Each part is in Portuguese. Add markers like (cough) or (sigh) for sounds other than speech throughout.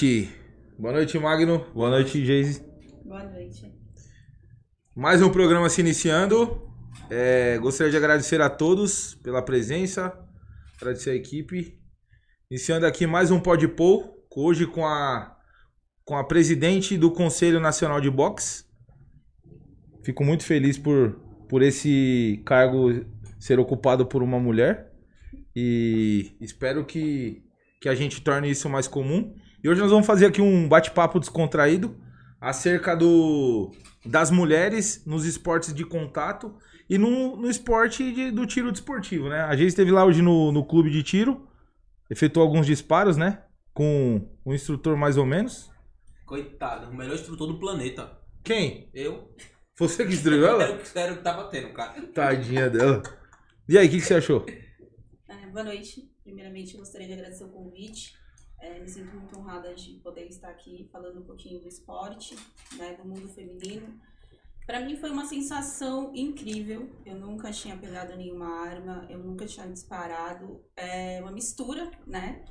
noite. Boa noite, Magno. Boa noite, Geise. Boa noite. Mais um programa se iniciando. É, gostaria de agradecer a todos pela presença, agradecer a equipe. Iniciando aqui mais um Podpol, hoje com a, com a presidente do Conselho Nacional de Boxe. Fico muito feliz por, por esse cargo ser ocupado por uma mulher e espero que, que a gente torne isso mais comum. E hoje nós vamos fazer aqui um bate-papo descontraído acerca do, das mulheres nos esportes de contato e no, no esporte de, do tiro desportivo, né? A gente esteve lá hoje no, no clube de tiro, efetuou alguns disparos, né? Com um instrutor mais ou menos. Coitado, o melhor instrutor do planeta. Quem? Eu? Você que instruiu ela? (laughs) Era o que era o que tava tendo, cara. Tadinha dela. E aí, o que, que você achou? É, boa noite. Primeiramente, gostaria de agradecer o convite. É, me sinto muito honrada de poder estar aqui falando um pouquinho do esporte, né, do mundo feminino. Para mim foi uma sensação incrível. Eu nunca tinha pegado nenhuma arma, eu nunca tinha disparado. É uma mistura, né,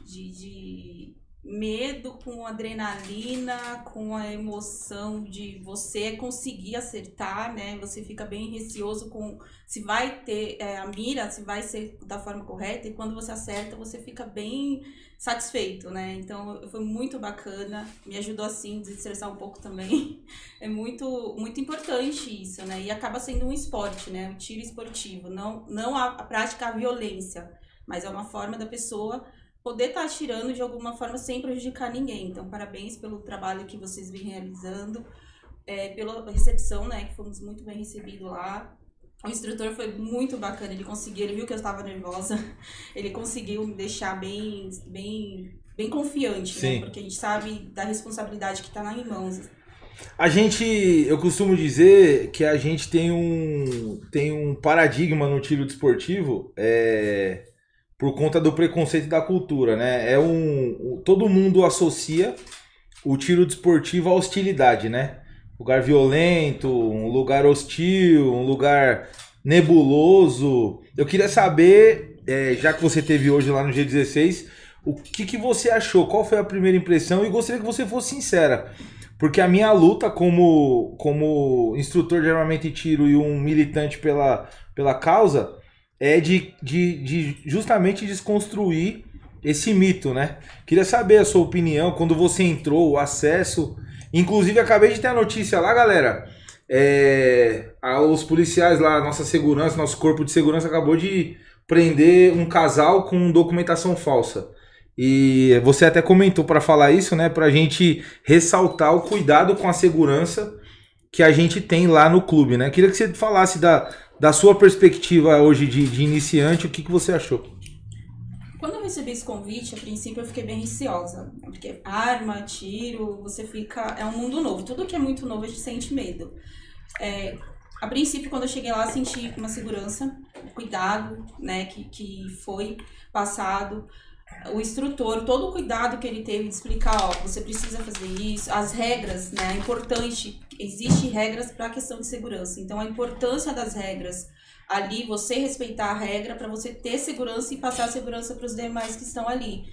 de, de medo com adrenalina, com a emoção de você conseguir acertar, né? Você fica bem receoso com se vai ter é, a mira, se vai ser da forma correta, e quando você acerta, você fica bem satisfeito, né? Então foi muito bacana, me ajudou assim a desestressar um pouco também. (laughs) É muito muito importante isso, né? E acaba sendo um esporte, né? Um tiro esportivo, não não a, a prática a violência, mas é uma forma da pessoa poder estar tá atirando de alguma forma sem prejudicar ninguém. Então, parabéns pelo trabalho que vocês vêm realizando, é, pela recepção, né? Que fomos muito bem recebidos lá. O instrutor foi muito bacana, ele conseguiu, ele viu que eu estava nervosa, (laughs) ele conseguiu me deixar bem, bem, bem confiante, né? Porque a gente sabe da responsabilidade que está lá em mãos. A gente, eu costumo dizer que a gente tem um, tem um paradigma no tiro desportivo, é, por conta do preconceito da cultura, né? É um, todo mundo associa o tiro desportivo à hostilidade, né? Lugar violento, um lugar hostil, um lugar nebuloso. Eu queria saber, é, já que você teve hoje lá no G16, o que, que você achou? Qual foi a primeira impressão? E gostaria que você fosse sincera. Porque a minha luta como, como instrutor de armamento e tiro e um militante pela, pela causa é de, de, de justamente desconstruir esse mito, né? Queria saber a sua opinião quando você entrou, o acesso. Inclusive, acabei de ter a notícia lá, galera. É, os policiais lá, nossa segurança, nosso corpo de segurança acabou de prender um casal com documentação falsa. E você até comentou para falar isso, né? Pra gente ressaltar o cuidado com a segurança que a gente tem lá no clube, né? Queria que você falasse da, da sua perspectiva hoje de, de iniciante, o que, que você achou? Quando eu recebi esse convite, a princípio eu fiquei bem receosa, porque arma, tiro, você fica. É um mundo novo. Tudo que é muito novo a gente sente medo. É, a princípio, quando eu cheguei lá, senti uma segurança, cuidado, né, que, que foi passado. O instrutor, todo o cuidado que ele teve de explicar, ó, você precisa fazer isso, as regras, né, é importante, existe regras para a questão de segurança. Então, a importância das regras ali, você respeitar a regra para você ter segurança e passar segurança para os demais que estão ali.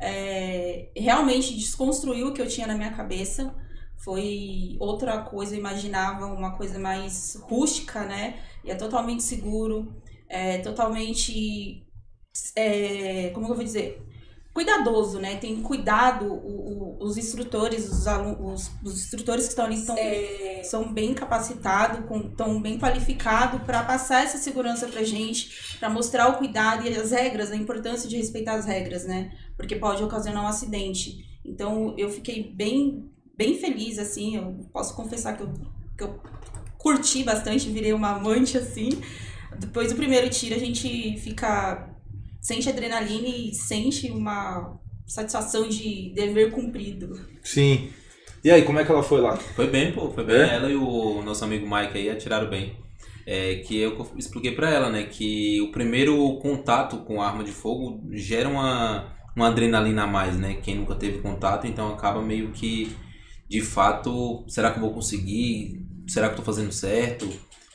É, realmente desconstruiu o que eu tinha na minha cabeça. Foi outra coisa, eu imaginava uma coisa mais rústica, né? E é totalmente seguro, é totalmente. É, como eu vou dizer? cuidadoso, né? Tem cuidado, o, o, os instrutores, os, alunos, os, os, instrutores que estão ali estão, é... são bem capacitados, estão bem qualificados para passar essa segurança pra gente, para mostrar o cuidado e as regras, a importância de respeitar as regras, né? Porque pode ocasionar um acidente. Então eu fiquei bem, bem feliz, assim, eu posso confessar que eu, que eu curti bastante, virei uma amante, assim. Depois do primeiro tiro a gente fica sente adrenalina e sente uma satisfação de dever cumprido. Sim. E aí, como é que ela foi lá? Foi bem, pô, foi bem. É? Ela e o nosso amigo Mike aí atiraram bem. É, que eu expliquei para ela, né, que o primeiro contato com arma de fogo gera uma, uma adrenalina a mais, né? Quem nunca teve contato, então acaba meio que, de fato, será que eu vou conseguir? Será que eu tô fazendo certo?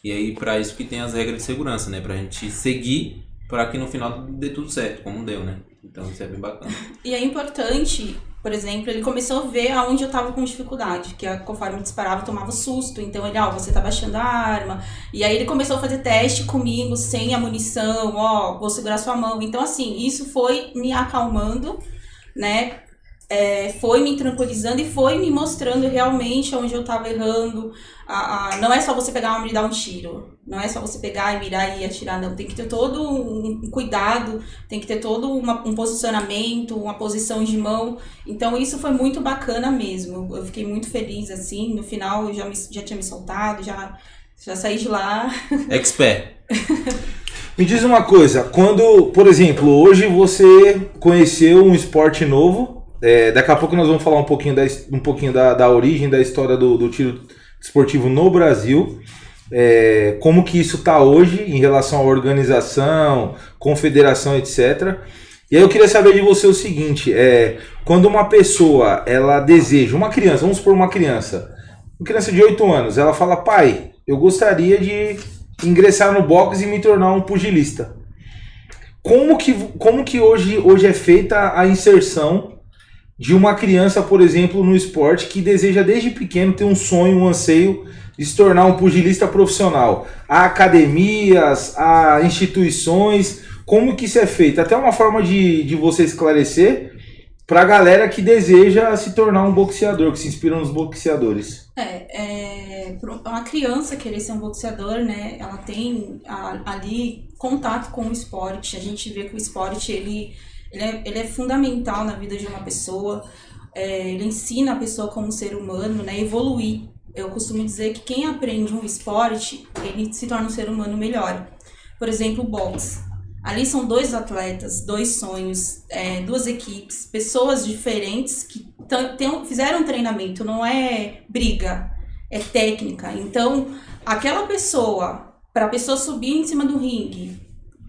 E aí, para isso que tem as regras de segurança, né? Pra gente seguir para que no final dê tudo certo, como deu, né? Então isso é bem bacana. E é importante por exemplo, ele começou a ver aonde eu tava com dificuldade, que conforme disparava eu tomava susto, então ele, ó, você tá baixando a arma. E aí ele começou a fazer teste comigo sem a munição, ó, vou segurar sua mão. Então assim, isso foi me acalmando, né? é, foi me tranquilizando e foi me mostrando realmente onde eu estava errando. A, a, não é só você pegar uma arma e dar um tiro. Não é só você pegar e mirar e atirar, não. Tem que ter todo um cuidado, tem que ter todo uma, um posicionamento, uma posição de mão. Então isso foi muito bacana mesmo. Eu fiquei muito feliz, assim. No final eu já, me, já tinha me soltado, já, já saí de lá. (laughs) Expert. Me diz uma coisa, quando, por exemplo, hoje você conheceu um esporte novo, é, daqui a pouco nós vamos falar um pouquinho da, um pouquinho da, da origem da história do, do tiro esportivo no Brasil. É, como que isso está hoje em relação à organização, confederação, etc. E aí eu queria saber de você o seguinte: é, quando uma pessoa ela deseja, uma criança, vamos supor uma criança, uma criança de 8 anos, ela fala, pai, eu gostaria de ingressar no boxe e me tornar um pugilista. Como que, como que hoje, hoje é feita a inserção de uma criança, por exemplo, no esporte que deseja desde pequeno ter um sonho, um anseio de se tornar um pugilista profissional. Há academias, há instituições, como que isso é feito? Até uma forma de, de você esclarecer para a galera que deseja se tornar um boxeador, que se inspira nos boxeadores. É, é uma criança querer ser um boxeador, né? Ela tem a, ali contato com o esporte. A gente vê que o esporte ele ele é, ele é fundamental na vida de uma pessoa. É, ele ensina a pessoa como ser humano, né, evoluir. Eu costumo dizer que quem aprende um esporte, ele se torna um ser humano melhor. Por exemplo, boxe. Ali são dois atletas, dois sonhos, é, duas equipes, pessoas diferentes que fizeram treinamento, não é briga, é técnica. Então, aquela pessoa, para a pessoa subir em cima do ringue,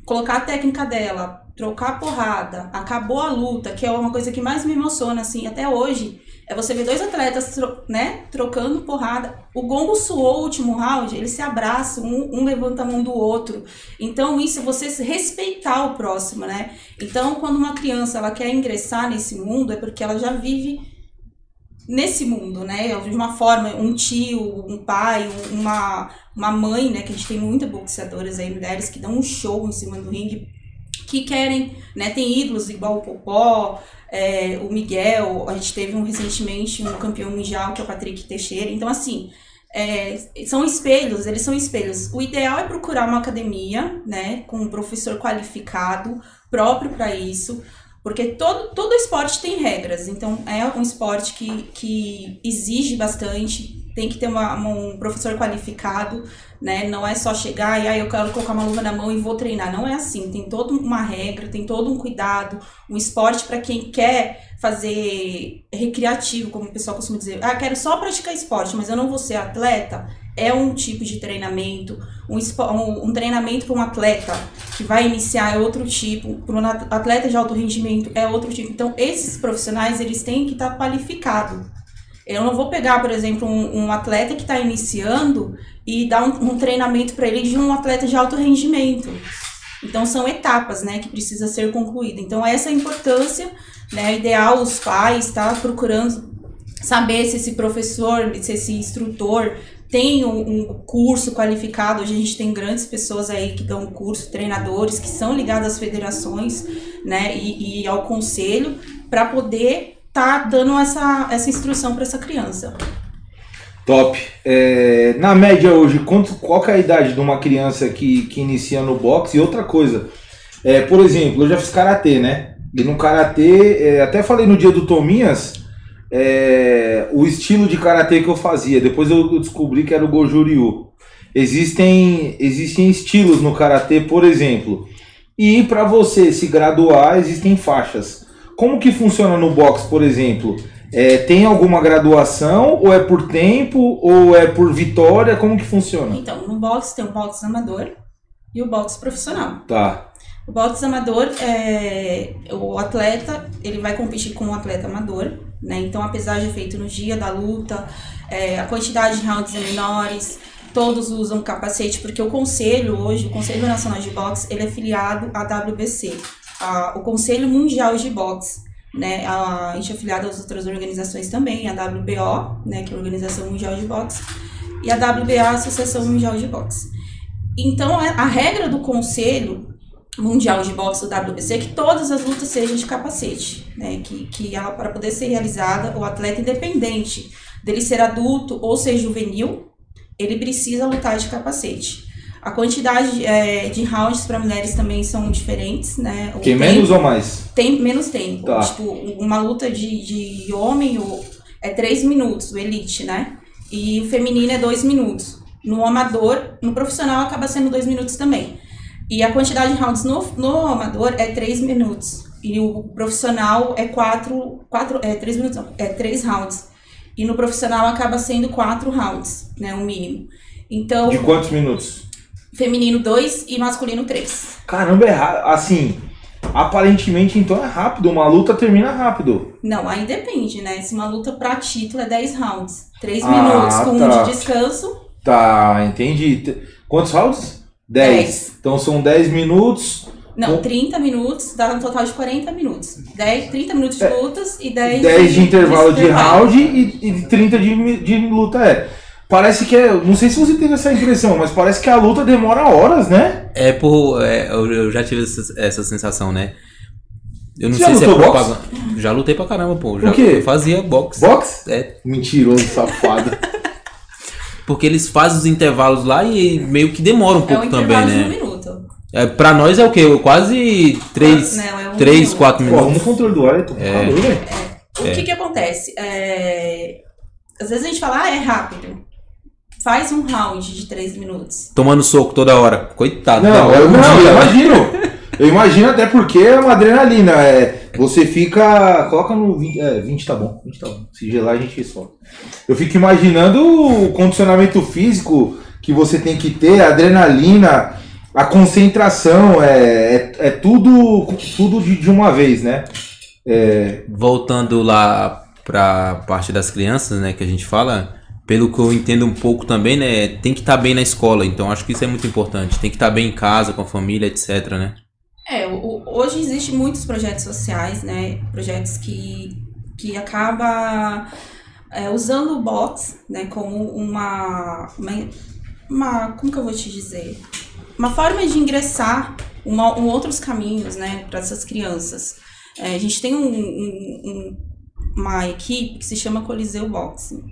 colocar a técnica dela, trocar porrada, acabou a luta, que é uma coisa que mais me emociona, assim, até hoje, é você ver dois atletas, né, trocando porrada. O gongo suou o último round, eles se abraçam, um, um, levanta a mão do outro. Então, isso é você respeitar o próximo, né? Então, quando uma criança, ela quer ingressar nesse mundo, é porque ela já vive nesse mundo, né? De uma forma, um tio, um pai, uma, uma mãe, né? Que a gente tem muitas boxeadoras aí, mulheres que dão um show em cima do ringue que querem, né? Tem ídolos igual o Popó, é, o Miguel, a gente teve um recentemente um campeão mundial que é o Patrick Teixeira. Então, assim, é, são espelhos, eles são espelhos. O ideal é procurar uma academia, né, com um professor qualificado, próprio para isso, porque todo, todo esporte tem regras. Então, é um esporte que, que exige bastante, tem que ter uma, um professor qualificado, né? Não é só chegar e ah, eu quero colocar uma luva na mão e vou treinar. Não é assim. Tem toda uma regra, tem todo um cuidado, um esporte para quem quer fazer recreativo, como o pessoal costuma dizer. Ah, quero só praticar esporte, mas eu não vou ser atleta. É um tipo de treinamento, um, um, um treinamento para um atleta que vai iniciar é outro tipo, para um atleta de alto rendimento é outro tipo. Então, esses profissionais eles têm que estar qualificados eu não vou pegar, por exemplo, um, um atleta que está iniciando e dar um, um treinamento para ele de um atleta de alto rendimento. Então são etapas, né, que precisa ser concluída. Então essa é a importância, né, é ideal os pais tá, procurando saber se esse professor, se esse instrutor tem um, um, curso qualificado. Hoje a gente tem grandes pessoas aí que dão curso, treinadores que são ligados às federações, né, e, e ao conselho para poder tá dando essa, essa instrução para essa criança. Top. É, na média hoje, quanto, qual é a idade de uma criança que, que inicia no boxe? E outra coisa, é, por exemplo, eu já fiz karatê, né? E no karatê, é, até falei no dia do Tominhas, é, o estilo de karatê que eu fazia. Depois eu descobri que era o Goju Ryu. Existem, existem estilos no karatê, por exemplo. E para você se graduar, existem faixas. Como que funciona no box, por exemplo? É, tem alguma graduação ou é por tempo ou é por vitória? Como que funciona? Então, no box tem o box amador e o box profissional. Tá. O box amador é o atleta, ele vai competir com um atleta amador, né? Então a pesagem é feita no dia da luta, é, a quantidade de rounds é menores, todos usam capacete, porque o conselho hoje, o Conselho Nacional de Boxe, ele é filiado à WBC, a, o Conselho Mundial de Boxe. né? A, a gente é afiliada às outras organizações também, a WBO, né, que é a Organização Mundial de Boxe, e a WBA, a Associação Mundial de Boxe. Então, a, a regra do Conselho Mundial de Boxe do WBC é que todas as lutas sejam de capacete, né? Que, que ela, para poder ser realizada, o atleta independente dele ser adulto ou ser juvenil, ele precisa lutar de capacete. A quantidade é, de rounds para mulheres também são diferentes, né? O Tem tempo- menos ou mais? tem menos tempo. Tá. Tipo, uma luta de, de homem é 3 minutos, o elite, né? E o feminino é 2 minutos. No amador, no profissional acaba sendo 2 minutos também. E a quantidade de rounds no, no amador é 3 minutos. E o profissional é 4, quatro, é 3 minutos, é 3 rounds. E no profissional acaba sendo 4 rounds, né? O mínimo. Então, De quantos minutos? Feminino 2 e masculino 3. Caramba, é assim. Aparentemente, então é rápido. Uma luta termina rápido. Não, aí depende, né? Se uma luta pra título é 10 rounds. 3 Ah, minutos com tá. um de descanso. Tá, entendi. Te- Quantos rounds? 10. Dez. Então são 10 minutos. Não, Com- 30 minutos, dá um total de 40 minutos. 10, 30 minutos de É, lutas e 10, 10 de intervalo de intervalo. round e, e 30 de, de luta. É. Parece que é. Não sei se você teve essa impressão, mas parece que a luta demora horas, né? É por. é, eu, já tive essa, essa sensação, né? Eu não Você sei já se é boxe? propaganda. Já lutei pra caramba, pô. Já O quê? Eu fazia boxe. Box? É, Mentiroso, safado. (laughs) porque eles fazem os intervalos lá e meio que demora um É um pouco também, de um né? minuto. É, pra nós é o quê? Quase 3, Não, é um 3 minuto. 4 Pô, arruma o minutos. controle do ar, eu tô com É. calor, velho. O que que acontece? É, Às vezes a gente fala, ah, é rápido. Faz um round de 3 minutos. Tomando soco toda hora. Coitado. Não, eu, não, eu imagino. Eu imagino até porque é uma adrenalina. É, você fica. Coloca no 20. É, 20 tá bom. 20 tá bom. Se gelar, a gente solta. Eu fico imaginando o condicionamento físico que você tem que ter, a adrenalina, a concentração. É, é, é tudo, tudo de, de uma vez, né? É, Voltando lá pra parte das crianças, né, que a gente fala, pelo que eu entendo um pouco também, né, tem que estar bem na escola. Então acho que isso é muito importante. Tem que estar bem em casa, com a família, etc, né? É, o- hoje existem muitos projetos sociais, né? Projetos que, que acaba é, usando o box, né, como uma, uma, uma- Como que eu vou te dizer? Uma forma de ingressar uma, um outros caminhos, né, para essas crianças. É, a gente tem um- um- um- uma equipe que se chama Coliseu Boxing.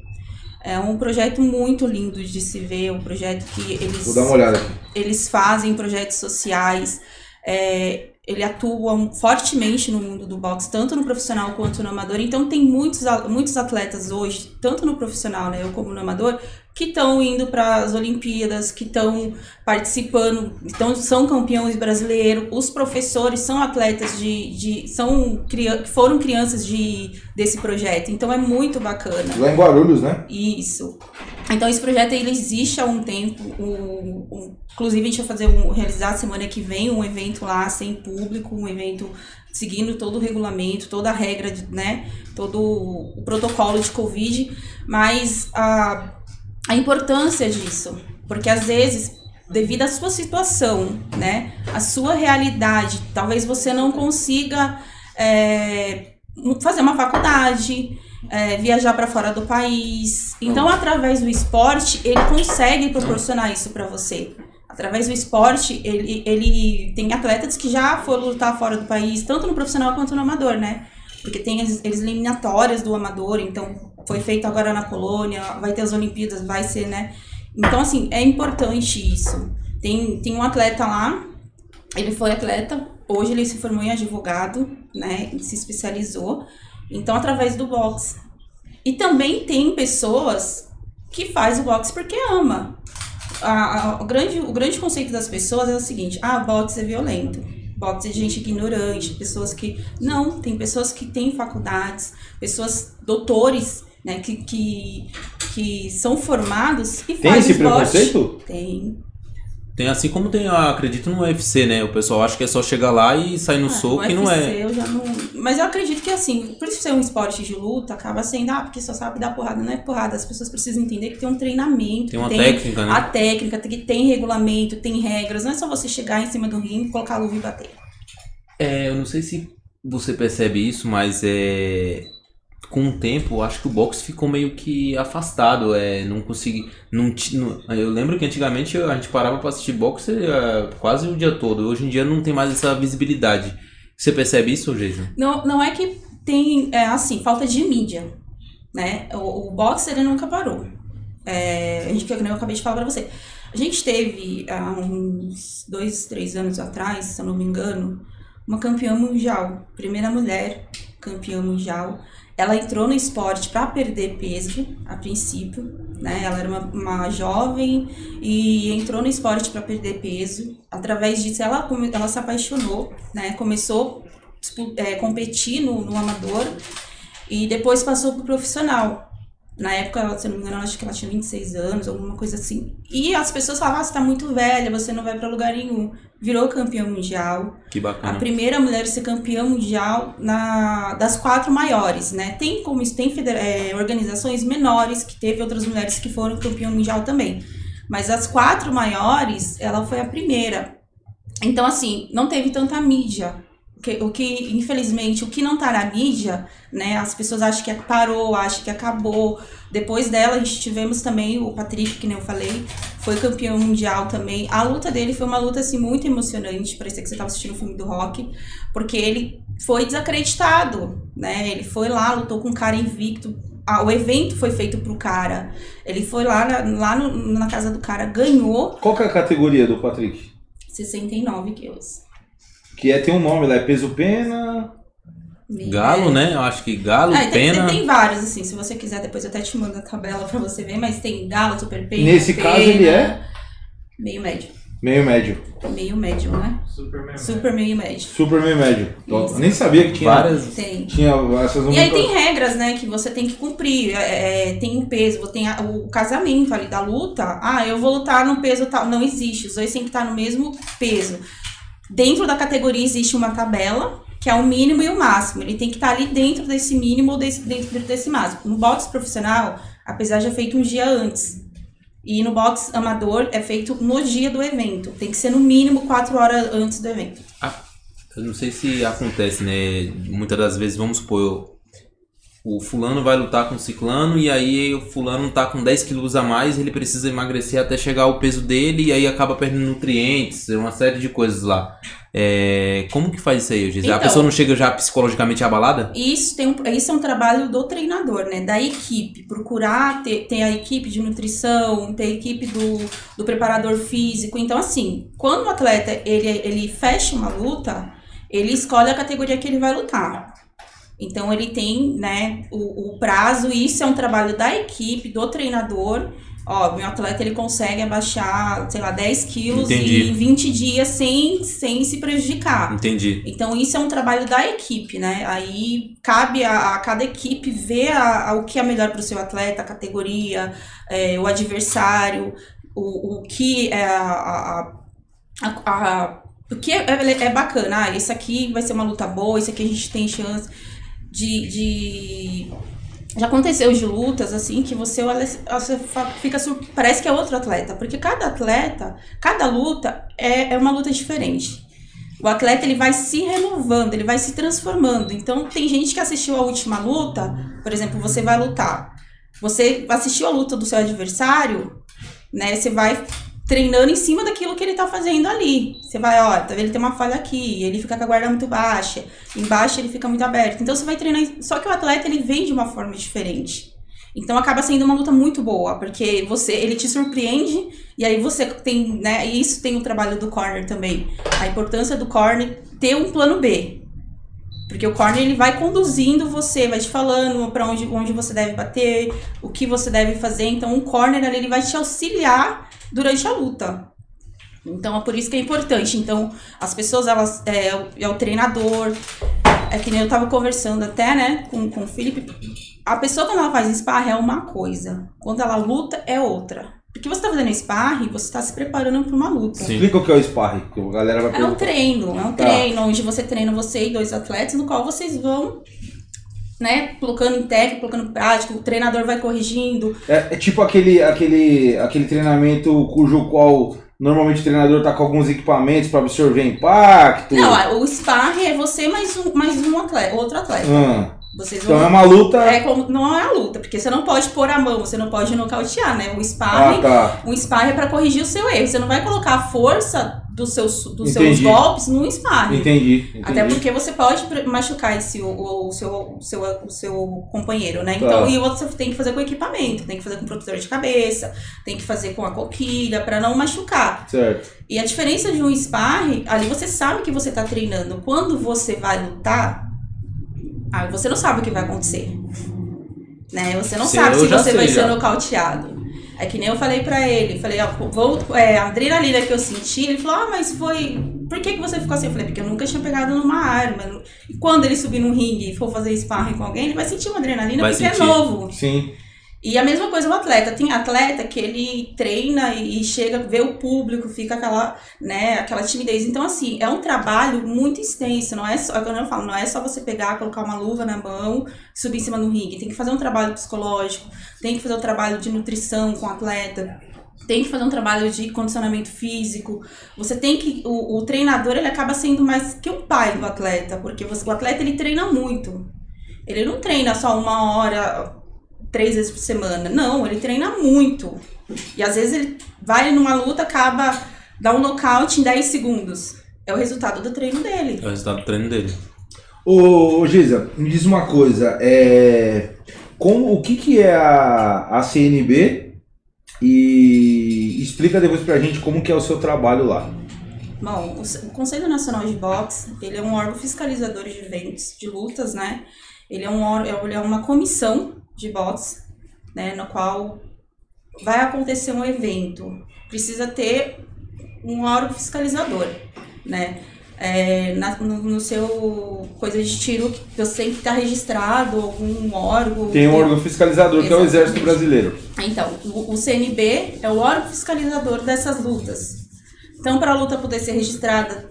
É um projeto muito lindo de se ver, um projeto que eles vou dar uma olhada aqui. eles fazem projetos sociais, é, ele atua fortemente no mundo do boxe, tanto no profissional quanto no amador. Então tem muitos, muitos atletas hoje, tanto no profissional, né, eu como no amador, que estão indo para as Olimpíadas, que estão participando, então são campeões brasileiros. Os professores são atletas de, de são foram crianças de desse projeto. Então é muito bacana. Lá em Guarulhos, né? Isso. Então esse projeto ele existe há um tempo. O, o- inclusive a gente vai fazer um, realizar semana que vem um evento lá sem público, um evento seguindo todo o regulamento, toda a regra, de, né? Todo o protocolo de Covid, mas a, a importância disso, porque às vezes devido à sua situação, né, a sua realidade, talvez você não consiga é, fazer uma faculdade, é, viajar para fora do país. Então, através do esporte, ele consegue proporcionar isso para você. Através do esporte, ele, ele tem atletas que já foram lutar fora do país, tanto no profissional quanto no amador, né? Porque tem as, as eliminatórias do amador, então foi feito agora na Polônia, vai ter as Olimpíadas, vai ser, né? Então, assim, é importante isso. Tem, tem um atleta lá, ele foi atleta, hoje ele se formou em advogado, né? Ele se especializou. Então, através do boxe. E também tem pessoas que faz o boxe porque ama. A- a- o, grande, o grande conceito das pessoas é o seguinte: ah, boxe é violento. Boxe é gente ignorante, pessoas que. Não, tem pessoas que têm faculdades, pessoas, doutores, né, que, que, que são formados e Tem fazem esse esporte. preconceito? Tem. Tem assim como tem, eu acredito no UFC, né? O pessoal acha que é só chegar lá e sair no Ah, soco e não é. Eu já não... Mas eu acredito que assim, por isso ser um esporte de luta, acaba sendo, ah, porque só sabe dar porrada. Não é porrada, as pessoas precisam entender que tem um treinamento. Tem uma que técnica, né? A técnica, tem que tem regulamento, tem regras. Não é só você chegar em cima do ringue, colocar a luva e bater. É, eu não sei se você percebe isso, mas é com o tempo, acho que o boxe ficou meio que afastado, é, não consegui, não, não eu lembro que antigamente a gente parava para assistir boxe é, quase o dia todo. Hoje em dia não tem mais essa visibilidade. Você percebe isso, Jason? Não, não é que tem, é, assim, falta de mídia, né? O, o boxe ele nunca parou. É, a gente, que eu acabei de falar para você. A gente teve há uns dois, três anos atrás, se eu não me engano, uma campeã mundial, primeira mulher campeã mundial. Ela entrou no esporte para perder peso, a princípio, né? Ela era uma, uma jovem e entrou no esporte para perder peso. Através disso, ela, ela se apaixonou, né? Começou a é, competir no, no amador e depois passou para o profissional. Na época, se eu não me engano, acho que ela tinha 26 anos, alguma coisa assim. E as pessoas falavam, ah, você tá muito velha, você não vai para lugar nenhum. Virou campeã mundial. Que bacana. A primeira mulher a ser campeã mundial na, das quatro maiores, né? Tem como tem é, organizações menores que teve outras mulheres que foram campeã mundial também. Mas as quatro maiores, ela foi a primeira. Então, assim, não teve tanta mídia que, o que, infelizmente, o que não tá na mídia, né? As pessoas acham que parou, acham que acabou. Depois dela, a gente tivemos também o Patrick, que nem eu falei, foi campeão mundial também. A luta dele foi uma luta, assim, muito emocionante. Parecia que você tava assistindo o filme do rock, porque ele foi desacreditado, né? Ele foi lá, lutou com um cara invicto. Ah, o evento foi feito pro cara. Ele foi lá, na, lá no, na casa do cara, ganhou. Qual que é a categoria do Patrick? 69 quilos. Que é, tem um nome lá, é peso pena. Galo, né? Eu acho que galo, ah, pena. Tem, tem, vários, assim. Se você quiser, depois eu até te mando a tabela pra você ver. Mas tem galo, super pena. Nesse pena, caso, ele é? Meio médio. Meio médio. Meio médio, né? Super meio Super meio médio. Super meio médio. Isso. Nem sabia que tinha. Várias. Tem. Tinha essas E aí tem regras, né? Que você tem que cumprir. É, é tem o peso, tem a, o casamento ali da luta. Ah, eu vou lutar no peso tal. Não existe. Os dois têm que estar no mesmo peso. Dentro da categoria existe uma tabela, que é o mínimo e o máximo. Ele tem que estar ali dentro desse mínimo ou desse, dentro desse máximo. No boxe profissional, apesar de é feito um dia antes. E no boxe amador é feito no dia do evento. Tem que ser no mínimo quatro horas antes do evento. Ah, eu não sei se acontece, né? Muitas das vezes, vamos supor, o fulano vai lutar com o ciclano e aí o fulano tá com 10 quilos a mais, ele precisa emagrecer até chegar ao peso dele e aí acaba perdendo nutrientes, uma série de coisas lá. É, como que faz isso aí, Gisele? Então, a pessoa não chega já psicologicamente abalada? Isso, tem um, isso é um trabalho do treinador, né? Da equipe. Procurar ter, ter a equipe de nutrição, ter a equipe do, do preparador físico. Então, assim, quando o atleta ele, ele fecha uma luta, ele escolhe a categoria que ele vai lutar. Então ele tem, né, o, o prazo, e isso é um trabalho da equipe, do treinador. Ó, meu atleta ele consegue abaixar, sei lá, 10 quilos Entendi. em 20 dias sem, sem se prejudicar. Entendi. Então isso é um trabalho da equipe, né? Aí cabe a, a cada equipe ver a, a, o que é melhor para o seu atleta, a categoria, é, o adversário, o, o que é a, a, a o que é, é, bacana, ah, esse aqui vai ser uma luta boa, esse aqui a gente tem chance de, de já aconteceu de lutas assim que você olha, você fica parece que é outro atleta, porque cada atleta, cada luta é, é uma luta diferente. O atleta ele vai se renovando, ele vai se transformando. Então tem gente que assistiu a última luta, por exemplo, você vai lutar. Você assistiu a luta do seu adversário, né? Você vai treinando em cima daquilo que ele tá fazendo ali. Você vai, ó, tá vendo? Ele tem uma falha aqui, ele fica com a guarda muito baixa, embaixo ele fica muito aberto. Então você vai treinar. Só que o atleta ele vem de uma forma diferente. Então acaba sendo uma luta muito boa, porque você, ele te surpreende e aí você tem, né, e isso tem o trabalho do corner também. A importância do corner ter um plano B. Porque o corner ele vai conduzindo você, vai te falando para onde, onde você deve bater, o que você deve fazer. Então, o corner ali ele vai te auxiliar durante a luta. Então, é por isso que é importante. Então, as pessoas, elas, é, é o treinador, é que nem eu tava conversando até, né, com, com o Felipe. A pessoa, quando ela faz sparring, é uma coisa. Quando ela luta, é outra. Porque você tá fazendo sparring, você tá se preparando para uma luta. Sim. Explica o que é o sparring, que a galera vai É um treino, é um tá. treino onde você treina você e dois atletas, no qual vocês vão né, colocando em técnica, colocando em prática, o treinador vai corrigindo. É, é, tipo aquele, aquele, aquele treinamento cujo qual Normalmente o treinador tá com alguns equipamentos para absorver impacto. Não, o sparring é você mais um, mais um atleta, outro atleta. Ah, Vocês então vão é uma luta. É como, não é a luta, porque você não pode pôr a mão, você não pode nocautear, né? O Ah, sparring, tá. um sparring é pra corrigir o seu erro. Você não vai colocar a força dos seus, dos seus golpes no sparring. Entendi. entendi. Até porque você pode machucar esse, o, o, seu, o, seu, o seu companheiro, né? Tá. Então, e você tem que fazer com equipamento, tem que fazer com protetor de cabeça, tem que fazer com a coquilha, pra não machucar. Certo. E a diferença de um sparring, ali você sabe que você tá treinando. Quando você vai lutar, aí você não sabe o que vai acontecer. Né? Você não Sim, sabe se você sei vai já. ser nocauteado. É que nem eu falei pra ele, falei, ó, vou, é, a adrenalina que eu senti, ele falou, ah, mas foi. Por que, que você ficou assim? Eu falei, porque eu nunca tinha pegado numa arma. E quando ele subir no ringue e for fazer sparring com alguém, ele vai sentir uma adrenalina Vai porque sentir. é novo. Sim. E a mesma coisa o atleta. Tem atleta que ele treina e chega, vê o público, fica aquela, né, aquela timidez. Então, assim, é um trabalho muito extenso. Não é só, quando eu falo, não é só você pegar, colocar uma luva na mão, subir em cima do ringue. Tem que fazer um trabalho psicológico, tem que fazer um trabalho de nutrição com o atleta. Tem que fazer um trabalho de condicionamento físico. Você tem que. O, o treinador ele acaba sendo mais que o pai do atleta, porque você- o atleta ele treina muito. Ele não treina só uma hora, três vezes por semana. Não, ele treina muito. E às vezes ele vai numa luta, acaba, dá um nocaute em 10 segundos. É o resultado do treino dele. É o resultado do treino dele. Ô, ô Giza, me diz uma coisa. É... Como, o que, que é a, a CNB? E explica depois pra gente como que é o seu trabalho lá. Bom, o, Conselho Nacional de Boxe, ele é um órgão fiscalizador de eventos, de lutas, né? Ele é, um, órgão- ele é uma comissão de boxe, né? No qual vai acontecer um evento. Precisa ter um órgão fiscalizador, né? É, na- no, no seu coisa de tiro, você tem que estar registrado algum órgão. Tem um órgão fiscalizador que é o Exatamente. Exército Brasileiro. Então, o, o CNB é o órgão fiscalizador dessas lutas. Então, para a luta poder ser registrada,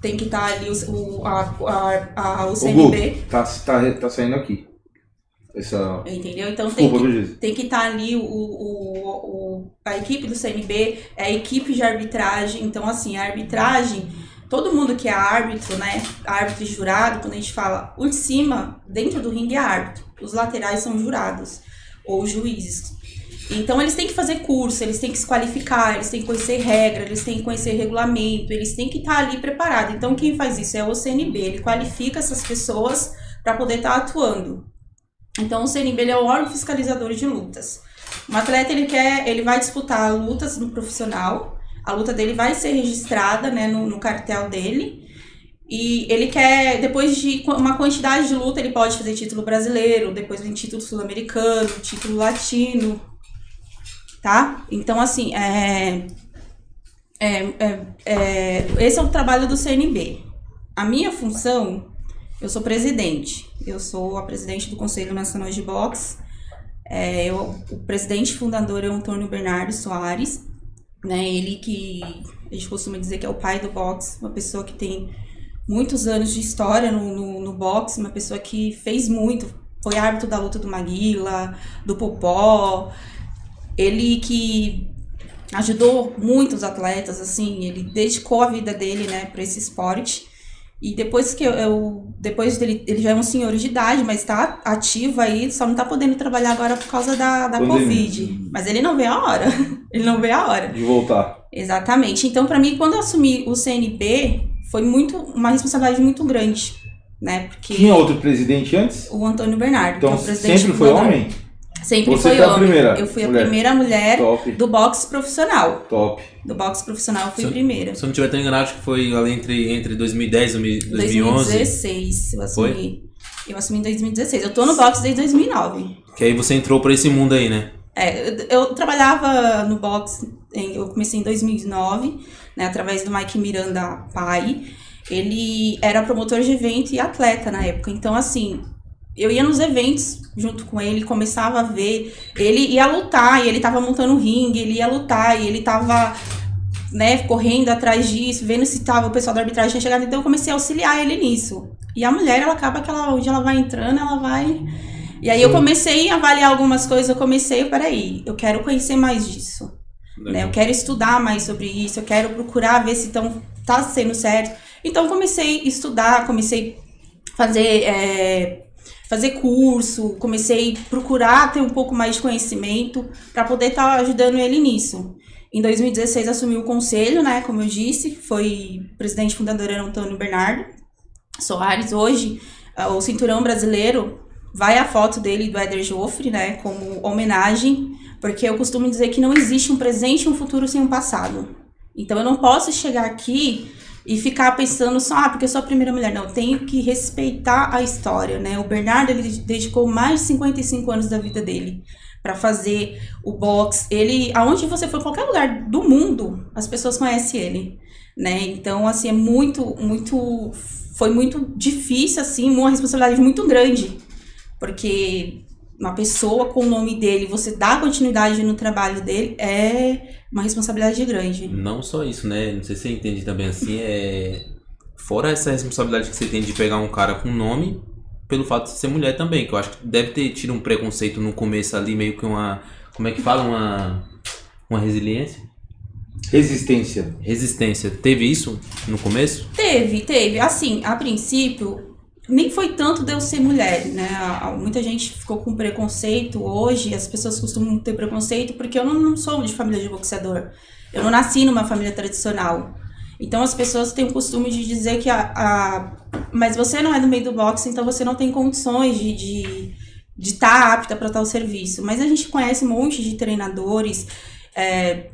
tem que estar ali o, o, a, a, a- o CNB, tá, tá, tá saindo aqui. Essa... entendeu? Então, tem Desculpa, que, viu, Giza? tem que estar ali o, o, o, a equipe do CNB, é a equipe de arbitragem. Então, assim, a arbitragem, todo mundo que é árbitro, né? Árbitro e jurado, quando a gente fala o de cima, dentro do ringue é árbitro. Os laterais são jurados ou juízes. Então eles têm que fazer curso, eles têm que se qualificar, eles têm que conhecer regra, eles têm que conhecer regulamento, eles têm que estar ali preparados. Então quem faz isso é o CNB, ele qualifica essas pessoas para poder estar atuando. Então o CNB ele é o órgão fiscalizador de lutas. Um atleta ele quer, ele vai disputar lutas no profissional, a luta dele vai ser registrada, né, no, no cartel dele. E ele quer, depois de uma quantidade de luta, ele pode fazer título brasileiro, depois vem título sul-americano, título latino, tá? Então, assim, é, é, é, é, esse é o trabalho do CNB. A minha função, eu sou presidente. Eu sou a presidente do Conselho Nacional de Boxe. É, eu- o presidente fundador é o Antônio Bernardo Soares, né? Ele que a gente costuma dizer que é o pai do boxe, uma pessoa que tem muitos anos de história no, no, no boxe, uma pessoa que fez muito, foi árbitro da luta do Maguila, do Popó, ele que ajudou muitos atletas, assim, ele dedicou a vida dele, né, para esse esporte. E depois que eu, eu- depois dele, ele já é um senhor de idade, mas está ativo aí, só não tá podendo trabalhar agora por causa da, da Pandemia. Covid. Mas ele não vê a hora. (laughs) ele não vê a hora. De voltar. Exatamente. Então, para mim, quando eu assumi o CNB, foi muito uma responsabilidade muito grande, né? Porque Tinha outro presidente antes? o Antônio Bernardo, Então que é o presidente sempre foi fundador, homem? Sempre Você foi foi a homem. primeira eu fui a mulher. primeira mulher Top, do boxe profissional. top. Do boxe profissional eu fui a primeira. Se eu não tiver tão enganado, acho que foi ali entre, entre 2010 e 2011. 2016 eu assumi. Eu assumi em 2016. Eu tô no boxe desde 2009. Que aí você entrou pra esse mundo aí, né? É, eu, eu trabalhava no boxe, em- eu comecei em 2009, né, através do Mike Miranda pai. Ele era promotor de evento e atleta na época. Então, assim, eu ia nos eventos junto com ele, começava a ver. Ele ia lutar e ele tava montando um ringue, ele ia lutar e ele tava, né, correndo atrás disso, vendo se tava o pessoal da arbitragem tinha chegado. Então, eu comecei a auxiliar ele nisso. E a mulher, ela acaba que ela, onde ela vai entrando, ela vai. E aí eu Sim. comecei a avaliar algumas coisas, eu comecei, peraí, eu quero conhecer mais disso. Né? Eu quero estudar mais sobre isso, eu quero procurar ver se estão tá sendo certo. Então comecei a estudar, comecei a fazer é, fazer curso, comecei a procurar ter um pouco mais de conhecimento para poder estar tá ajudando ele nisso. Em 2016 assumi o conselho, né, como eu disse, foi presidente fundador era Antônio Bernardo Soares. Hoje, ah, o cinturão brasileiro vai a foto dele do Éder Joffre, né, como homenagem, porque eu costumo dizer que não existe um presente e um futuro sem um passado. Então eu não posso chegar aqui e ficar pensando só, ah, porque eu sou a primeira mulher. Não, tenho que respeitar a história, né? O Bernardo, ele dedicou mais de 55 anos da vida dele para fazer o box. Ele, aonde você for, qualquer lugar do mundo, as pessoas conhecem ele, né? Então, assim, é muito, muito, foi muito difícil, assim, uma responsabilidade muito grande, porque uma pessoa com o nome dele, você dá continuidade no trabalho dele, é uma responsabilidade grande. Não só isso, né? Não sei se você entende também assim, é. Fora essa responsabilidade que você tem de pegar um cara com nome, pelo fato de ser mulher também, que eu acho que deve ter tido um preconceito no começo ali, meio que uma. Como é que fala? Uma. Uma resiliência? Resistência. Resistência. Teve isso no começo? Teve, teve. Assim, a princípio, nem foi tanto de eu ser mulher, né? Muita gente ficou com preconceito hoje, as pessoas costumam ter preconceito porque eu não, não sou de família de boxeador. Eu não nasci numa família tradicional. Então as pessoas têm o costume de dizer que a, a mas você não é do meio do boxe, então você não tem condições de de estar tá apta para tal serviço. Mas a gente conhece um monte de treinadores é,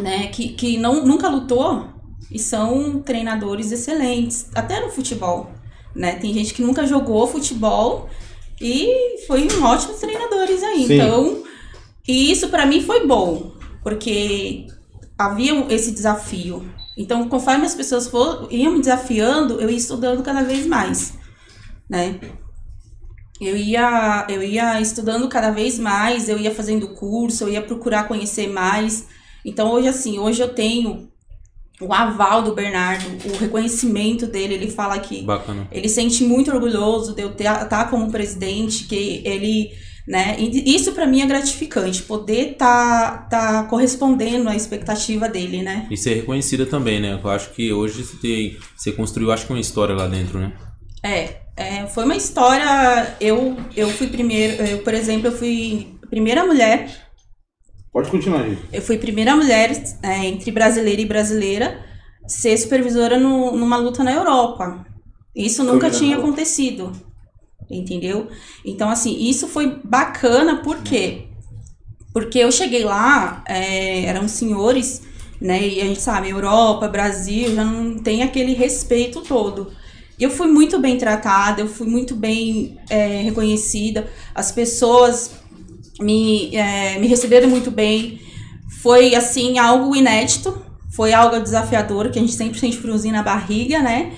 né, que, que não, nunca lutou e são treinadores excelentes, até no futebol né? Tem gente que nunca jogou futebol e foi um ótimo treinadores aí. Sim. Então, e isso para mim foi bom, porque havia esse desafio. Então, conforme as pessoas for, iam me desafiando, eu ia estudando cada vez mais, né? Eu ia, eu ia estudando cada vez mais, eu ia fazendo curso, eu ia procurar conhecer mais. Então, hoje, assim, hoje eu tenho o aval do Bernardo, o reconhecimento dele, ele fala que Bacana. ele sente muito orgulhoso de eu estar tá como presidente, que ele, né, isso para mim é gratificante, poder tá tá correspondendo à expectativa dele, né? E ser reconhecida também, né? Eu acho que hoje você, tem, você construiu, acho que uma história lá dentro, né? É, é, foi uma história, eu eu fui primeiro, eu, por exemplo, eu fui a primeira mulher Pode continuar, gente. Eu fui a primeira mulher é, entre brasileira e brasileira ser supervisora no, numa luta na Europa. Isso nunca tinha acontecido. Entendeu? Então, assim, isso foi bacana, por quê? Porque eu cheguei lá, é, eram senhores, né? E a gente sabe, Europa, Brasil, já não tem aquele respeito todo. Eu fui muito bem tratada, eu fui muito bem é, reconhecida. As pessoas me, é, me receberam muito bem. Foi, assim, algo inédito, foi algo desafiador, que a gente sempre sente friozinho na barriga, né?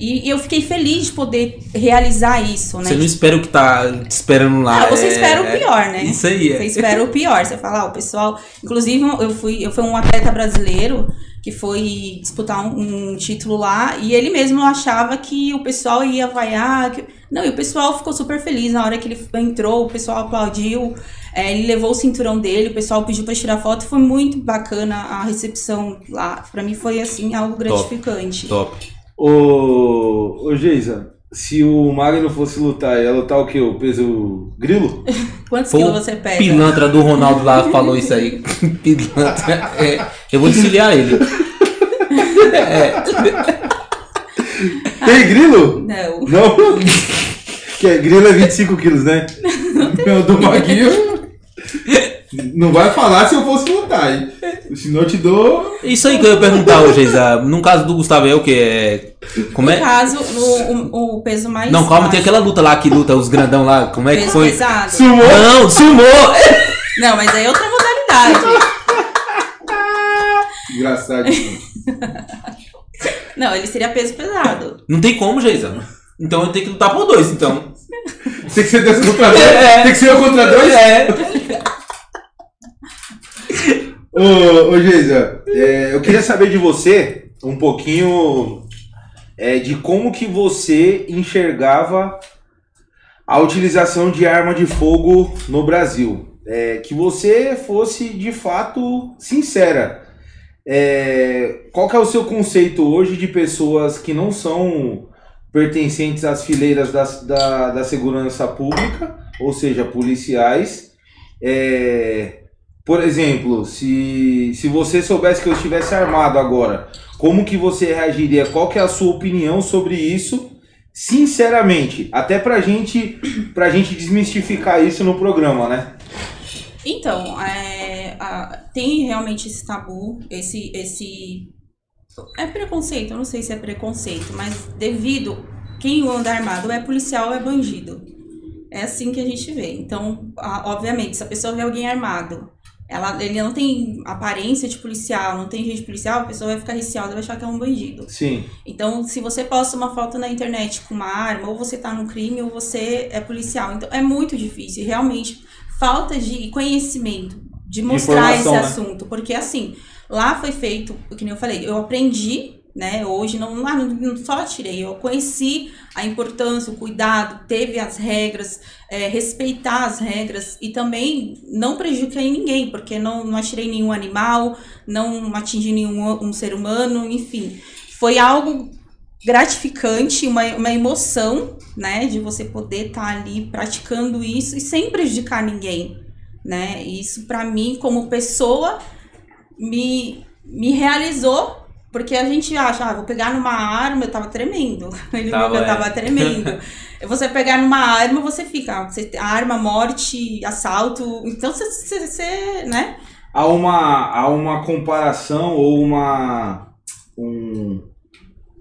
E, e eu fiquei feliz de poder realizar isso, né? Você não espera o que tá te esperando lá. Ah, você é... espera o pior, né? Isso aí. É. Você espera o pior. Você fala, ah, o pessoal. Inclusive, eu fui, eu fui um atleta brasileiro que foi disputar um, um, título lá e ele mesmo achava que o pessoal ia vaiar. Que... Não, e o pessoal ficou super feliz na hora que ele entrou, o pessoal aplaudiu. É, ele levou o cinturão dele, o pessoal pediu para tirar foto, foi muito bacana a recepção lá. Para mim foi assim algo gratificante. Top. top. Ô, ô Geisa, se o Magno fosse lutar, ia lutar o quê? O peso grilo? (laughs) Quantos quilos você pega? Pilantra do Ronaldo lá falou isso aí. (laughs) Pilantra. É, eu vou desfiliar ele. (laughs) É. (laughs) Tem grilo? Não. Não? Que é, grilo é 25 quilos, né? Não, o do Maguinho. Não vai falar se eu fosse lutar, hein? Senão eu te dou. Isso aí que eu ia perguntar hoje, Isa. No caso do Gustavo, é o que? É... Como no é? caso, no, o, o peso mais. Não, calma, baixo. tem aquela luta lá que luta os grandão lá. Como é peso que foi? Pesado. Sumou! Não, sumou! Não, mas aí é outra modalidade. (laughs) Engraçado. (laughs) Não, ele seria peso pesado. Não tem como, Geisa. Então eu tenho que lutar por dois, então. (laughs) Tem que ser dois contra dois? É. Tem que ser eu contra dois? É. ô, ô Geisa, é, eu queria saber de você um pouquinho é, de como que você enxergava a utilização de arma de fogo no Brasil. é, que você fosse de fato sincera. É, qual que é o seu conceito hoje de pessoas que não são pertencentes às fileiras da, da, da segurança pública, ou seja, policiais? É, por exemplo, se, se você soubesse que eu estivesse armado agora, como que você reagiria? Qual que é a sua opinião sobre isso? Sinceramente, até pra gente, pra gente desmistificar isso no programa, né? Então, é, a, tem realmente esse tabu, esse, esse. É preconceito, eu não sei se é preconceito, mas devido. Quem anda armado é policial ou é bandido. É assim que a gente vê. Então, a, obviamente, se a pessoa vê alguém armado, ela, ele não tem aparência de policial, não tem gente policial, a pessoa vai ficar receosa, vai achar que é um bandido. Sim. Então, se você posta uma foto na internet com uma arma, ou você tá no crime, ou você é policial. Então, é muito difícil. Realmente, falta de conhecimento, de mostrar esse né? assunto. Porque, assim, lá foi feito, que nem eu falei, eu aprendi, né? Hoje, não, lá não, não só tirei, eu conheci a importância, o cuidado, teve as regras, é, respeitar as regras e também não prejudiquei ninguém, porque não, não atirei nenhum animal, não atingi nenhum um ser humano, enfim. Foi algo gratificante, uma, uma emoção, né, de você poder estar ali praticando isso e sem prejudicar ninguém, né? Isso para mim como pessoa me me realizou porque a gente acha, ah, vou pegar numa arma, eu tava tremendo. (laughs) Ele viu que eu é. tava tremendo. (laughs) você pegar numa arma, você fica, você, arma, morte, assalto, então você, você, você né? Há uma, há uma comparação ou uma. Um,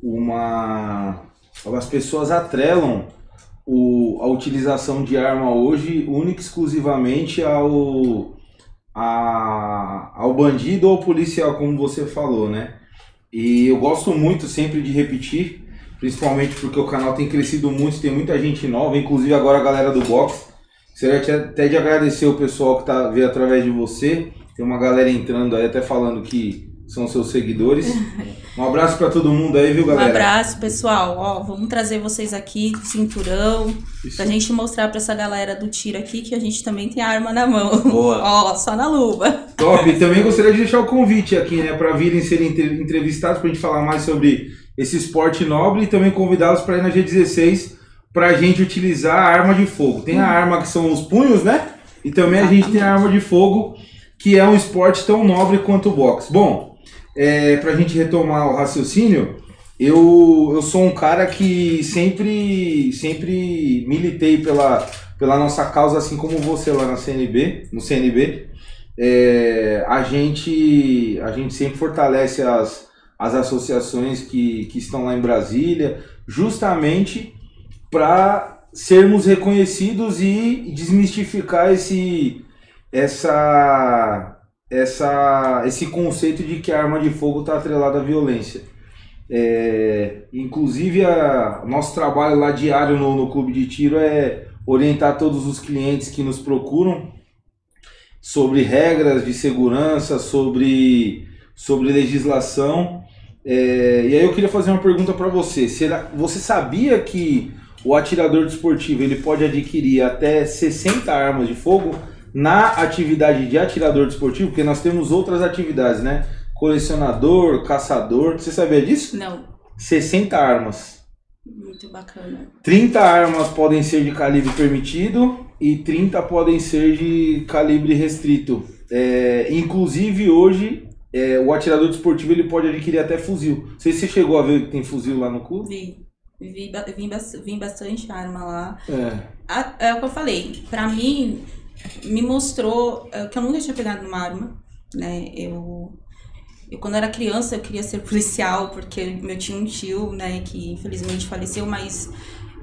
uma. As pessoas atrelam o, a utilização de arma hoje única e exclusivamente ao, a, ao bandido ou policial, como você falou, né? E eu gosto muito sempre de repetir, principalmente porque o canal tem crescido muito, tem muita gente nova, inclusive agora a galera do box. Gostaria até de agradecer o pessoal que tá, veio através de você. Tem uma galera entrando aí até falando que são seus seguidores. Um abraço pra todo mundo aí, viu, Um galera? abraço, pessoal. Ó, vamos trazer vocês aqui com cinturão, Isso. pra gente mostrar pra essa galera do tiro aqui que a gente também tem arma na mão. Boa. (laughs) Ó, só na luva. Top. E também gostaria de deixar o convite aqui, né, para virem serem entre- entrevistados, pra gente falar mais sobre esse esporte nobre e também convidá-los para ir na G16 pra gente utilizar a arma de fogo. Tem a arma que são os punhos, né? E também a gente tem a arma de fogo, que é um esporte tão nobre quanto o boxe. Bom, é, pra gente retomar o raciocínio, eu, eu sou um cara que sempre, sempre militei pela, pela nossa causa, assim como você lá na CNB, no CNB. É, a, gente, a gente sempre fortalece as, as associações que, que estão lá em Brasília, justamente para sermos reconhecidos e desmistificar esse, essa, essa, esse conceito de que a arma de fogo está atrelada à violência. É, inclusive, a, nosso trabalho lá diário no, no clube de tiro é orientar todos os clientes que nos procuram sobre regras de segurança, sobre, sobre legislação. É, e aí eu queria fazer uma pergunta para você. Será, você sabia que o atirador desportivo ele pode adquirir até 60 armas de fogo na atividade de atirador desportivo? Porque nós temos outras atividades, né? Colecionador, caçador. Você sabia disso? Não, 60 armas. muito bacana. 30 armas podem ser de calibre permitido e 30 podem ser de calibre restrito. É, inclusive hoje é, o atirador desportivo ele pode adquirir até fuzil. Não sei se você chegou a ver que tem fuzil lá no clube. Vi. Vi, vi, vi bastante arma lá. É. É o que eu falei. Pra mim, me mostrou é, que eu nunca tinha pegado numa arma, né? Eu, eu quando era criança eu queria ser (laughs) policial porque eu tinha um tio, né, que infelizmente faleceu, mas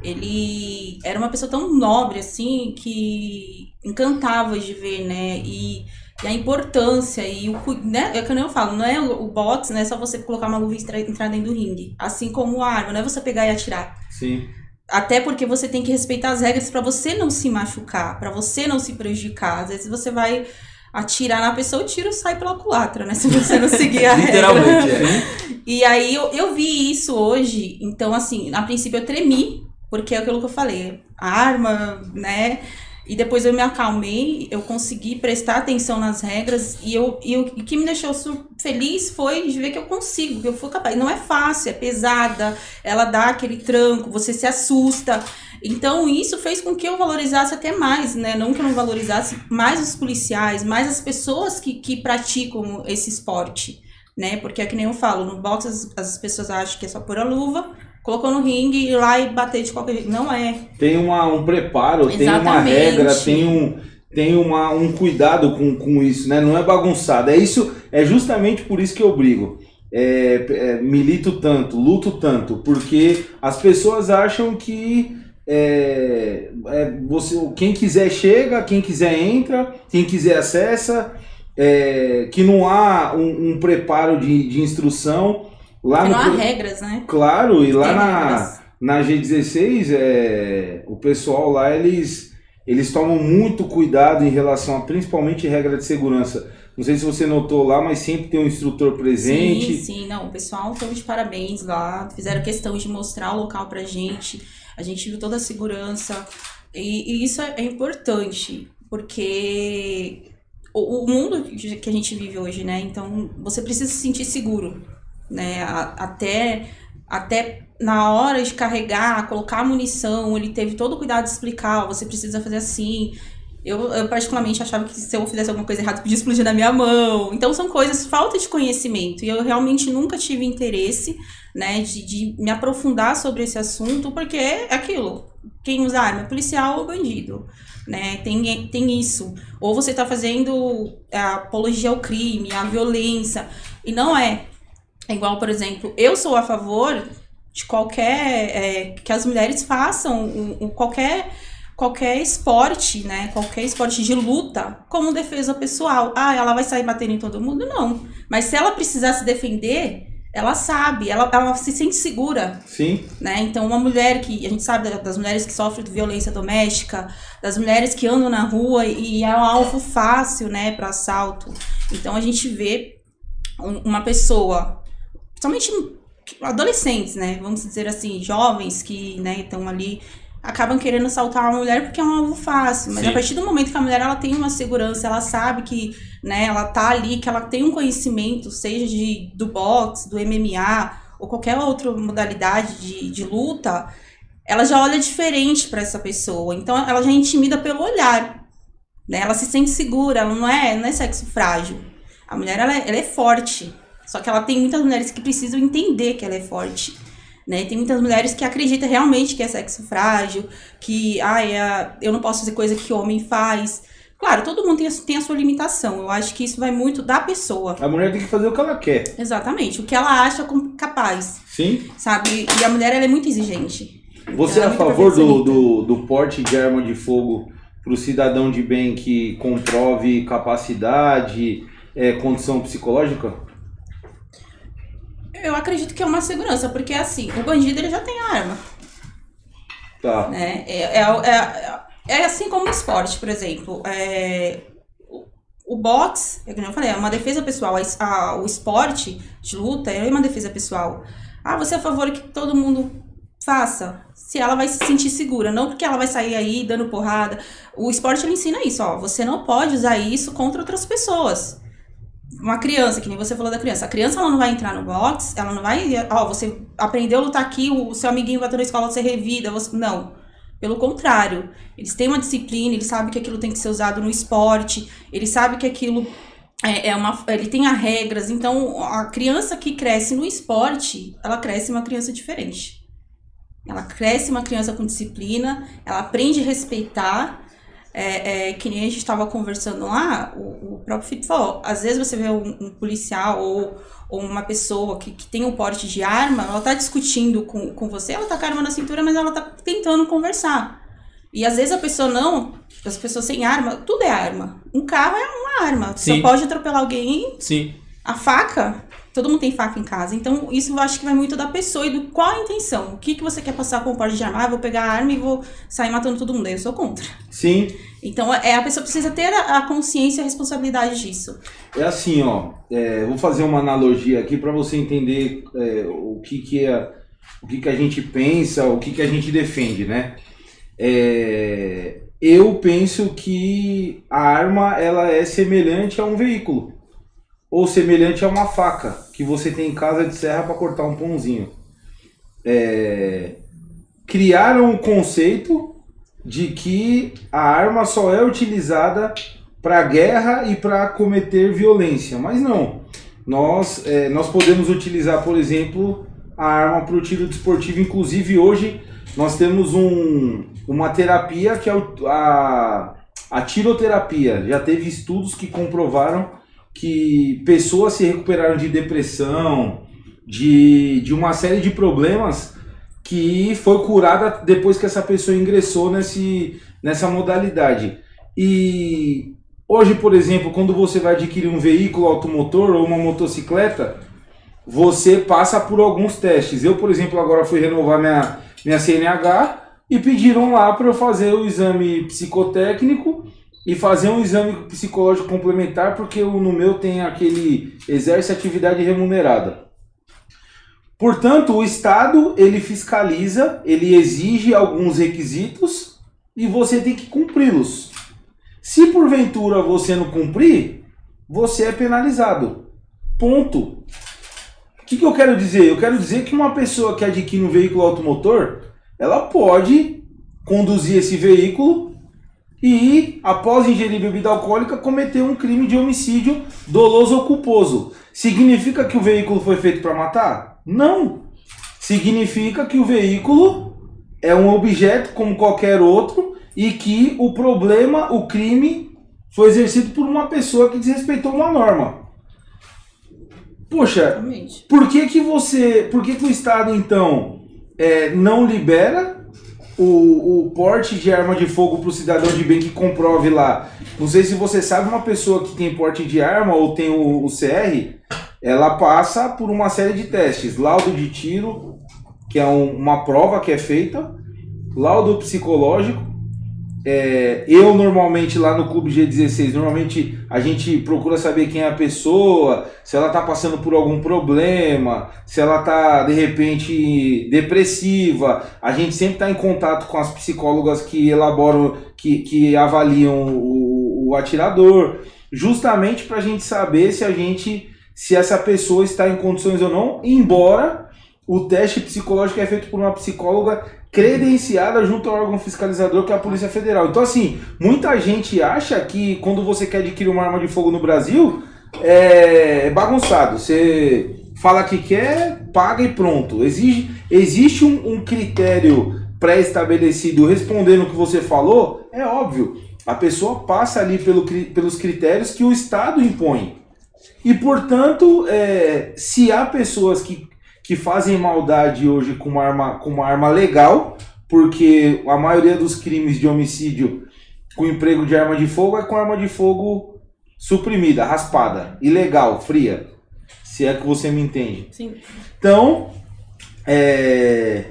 ele era uma pessoa tão nobre assim que encantava de ver, né? E, e a importância e o né, é que eu falo, não é o, boxe, não é só você colocar uma luva e entrar dentro do ringue, assim como a arma, não é você pegar e atirar. Sim. Até porque você tem que respeitar as regras pra você não se machucar, pra você não se prejudicar. Às vezes você vai atirar na pessoa, o tiro sai pela culatra, né? (laughs) Se você não seguir a regra. Literalmente, é. E aí eu, eu vi isso hoje, então assim, a princípio eu tremi, porque é aquilo que eu falei, a arma, né? E depois eu me acalmei, eu consegui prestar atenção nas regras e eu, e o que me deixou feliz foi de ver que eu consigo, que eu fui capaz. Não é fácil, é pesada, ela dá aquele tranco, você se assusta. Então isso fez com que eu valorizasse até mais, né? Não que eu não valorizasse mais os policiais, mais as pessoas que, que praticam esse esporte, né? Porque é que nem eu falo, no boxe as, as pessoas acham que é só pôr a luva, colocou no ringue e ir lá e bater de qualquer jeito. Não é. Tem uma, um preparo, Exatamente. tem uma regra, tem um, tem uma, um cuidado com, com isso, né? Não é bagunçado. É isso, é justamente por isso que eu brigo. É, é, milito tanto, luto tanto, porque as pessoas acham que é, é, você, quem quiser chega, quem quiser entra, quem quiser acessa, é, que não há um, um preparo de, de instrução. Lá Porque no, não há regras, né? Claro, e lá na, na G16, é, o pessoal lá, eles, eles tomam muito cuidado em relação a principalmente regra de segurança. Não sei se você notou lá, mas sempre tem um instrutor presente. Sim, sim, não, o pessoal estão de parabéns lá, fizeram questão de mostrar o local pra gente, a gente viu toda a segurança, e, e isso é importante, porque o, o mundo que a gente vive hoje, né, então você precisa se sentir seguro, né? até, até na hora de carregar, colocar a munição, ele teve todo o cuidado de explicar, você precisa fazer assim. Eu, eu, particularmente achava que se eu fizesse alguma coisa errada, podia explodir na minha mão. Então são coisas, falta de conhecimento. E eu realmente nunca tive interesse, né, de, de me aprofundar sobre esse assunto, porque é aquilo. Quem usa arma é policial ou bandido. Né? Tem, tem isso. Ou você está fazendo a apologia ao crime, à violência. E não é. É igual, por exemplo, eu sou a favor de qualquer. É, que as mulheres façam um, um, qualquer, qualquer esporte, né? Qualquer esporte de luta como defesa pessoal. Ah, ela vai sair batendo em todo mundo? Não. Mas se ela precisar se defender, ela sabe, ela, ela se sente segura. Sim. Né? Então, uma mulher que. A gente sabe das mulheres que sofrem de violência doméstica, das mulheres que andam na rua e é um alvo fácil, né, para assalto. Então, a gente vê uma pessoa somente adolescentes, né? Vamos dizer assim, jovens que, né, estão ali acabam querendo saltar uma mulher porque é um alvo fácil, mas Sim. a partir do momento que a mulher ela tem uma segurança, ela sabe que, né, ela tá ali, que ela tem um conhecimento, seja de do boxe, do MMA ou qualquer outra modalidade de, de luta, ela já olha diferente para essa pessoa. Então ela já intimida pelo olhar, né? Ela se sente segura, ela não é, não é sexo frágil. A mulher ela, é, ela é forte, só que ela tem muitas mulheres que precisam entender que ela é forte. Né? Tem muitas mulheres que acreditam realmente que é sexo frágil, que ah, é, eu não posso fazer coisa que homem faz. Claro, todo mundo tem a, tem a sua limitação. Eu acho que isso vai muito da pessoa. A mulher tem que fazer o que ela quer. Exatamente, o que ela acha capaz. Sim. Sabe? E a mulher ela é muito exigente. Você é a favor do, do, do porte de arma de fogo para o cidadão de bem que comprove capacidade, é, condição psicológica? Eu acredito que é uma segurança, porque assim, o bandido ele já tem arma. Tá. Né? É, é, é, é assim como o esporte, por exemplo. É, o boxe, é como eu falei, é uma defesa pessoal. A, o esporte de luta é uma defesa pessoal. Ah, você é a favor que todo mundo faça? Se ela vai se sentir segura, não porque ela vai sair aí dando porrada. O esporte ele ensina isso, ó. Você não pode usar isso contra outras pessoas uma criança, que nem você falou da criança, a criança ela não vai entrar no box, ela não vai, ó, você aprendeu a lutar aqui, o seu amiguinho bateu na escola, você revida, você não. Pelo contrário, eles têm uma disciplina, eles sabem que aquilo tem que ser usado no esporte, eles sabem que aquilo é, é uma, ele tem as regras, então a criança que cresce no esporte, ela cresce uma criança diferente. Ela cresce uma criança com disciplina, ela aprende a respeitar é, é, que nem a gente estava conversando lá, o, o, próprio Felipe falou, às vezes você vê um, um policial ou, ou, uma pessoa que, que tem um porte de arma, ela tá discutindo com, com você, ela tá com a arma na cintura, mas ela tá tentando conversar. E às vezes a pessoa não, as pessoas sem arma, tudo é arma. Um carro é uma arma. Você pode atropelar alguém. Sim. A faca Todo mundo tem faca em casa. Então, isso eu acho que vai muito da pessoa e do qual a intenção. O que, que você quer passar com o porte de arma? Ah, vou pegar a arma e vou sair matando todo mundo. Aí eu sou contra. Sim. Então, é, a pessoa precisa ter a, consciência e a responsabilidade disso. É assim, ó. É, vou fazer uma analogia aqui para você entender é, o que, que é o que, que a gente pensa, o que, que a gente defende, né? É, eu penso que a arma ela é semelhante a um veículo ou semelhante a uma faca que você tem em casa de serra para cortar um pãozinho. É... Criaram o conceito de que a arma só é utilizada para guerra e para cometer violência, mas não. Nós, é, nós podemos utilizar, por exemplo, a arma para o tiro desportivo. Inclusive, hoje nós temos um, uma terapia que é a, a tiroterapia. Já teve estudos que comprovaram que pessoas se recuperaram de depressão, de, de uma série de problemas que foi curada depois que essa pessoa ingressou nesse, nessa modalidade. E hoje, por exemplo, quando você vai adquirir um veículo automotor ou uma motocicleta, você passa por alguns testes. Eu, por exemplo, agora fui renovar minha, minha CNH e pediram lá para eu fazer o exame psicotécnico e fazer um exame psicológico complementar, porque no meu tem aquele exerce atividade remunerada. Portanto, o Estado ele fiscaliza, ele exige alguns requisitos e você tem que cumpri-los. Se porventura você não cumprir, você é penalizado. Ponto. O que, que eu quero dizer? Eu quero dizer que uma pessoa que adquire um veículo automotor, ela pode conduzir esse veículo e, após ingerir bebida alcoólica, cometeu um crime de homicídio doloso ou culposo. Significa que o veículo foi feito para matar? Não. Significa que o veículo é um objeto como qualquer outro e que o problema, o crime, foi exercido por uma pessoa que desrespeitou uma norma. Poxa, por que que você, por que que o Estado então é, não libera o, o porte de arma de fogo para o cidadão de bem que comprove lá. Não sei se você sabe, uma pessoa que tem porte de arma ou tem o, o CR, ela passa por uma série de testes. Laudo de tiro, que é um, uma prova que é feita, laudo psicológico, é, eu normalmente lá no Clube G16, normalmente a gente procura saber quem é a pessoa, se ela está passando por algum problema, se ela está de repente depressiva. A gente sempre está em contato com as psicólogas que elaboram, que, que avaliam o, o atirador, justamente para a gente saber se a gente, se essa pessoa está em condições ou não, embora o teste psicológico é feito por uma psicóloga credenciada junto ao órgão fiscalizador que é a Polícia Federal. Então, assim, muita gente acha que quando você quer adquirir uma arma de fogo no Brasil, é, bagunçado. Você fala que quer, paga e pronto. Exige, existe um, um critério pré-estabelecido respondendo o que você falou? É óbvio. A pessoa passa ali pelo, pelos critérios que o Estado impõe. E, portanto, é, se há pessoas que que fazem maldade hoje com uma arma, com uma arma legal, porque a maioria dos crimes de homicídio com emprego de arma de fogo é com arma de fogo suprimida, raspada, ilegal, fria. Se é que você me entende. Sim. Então, é,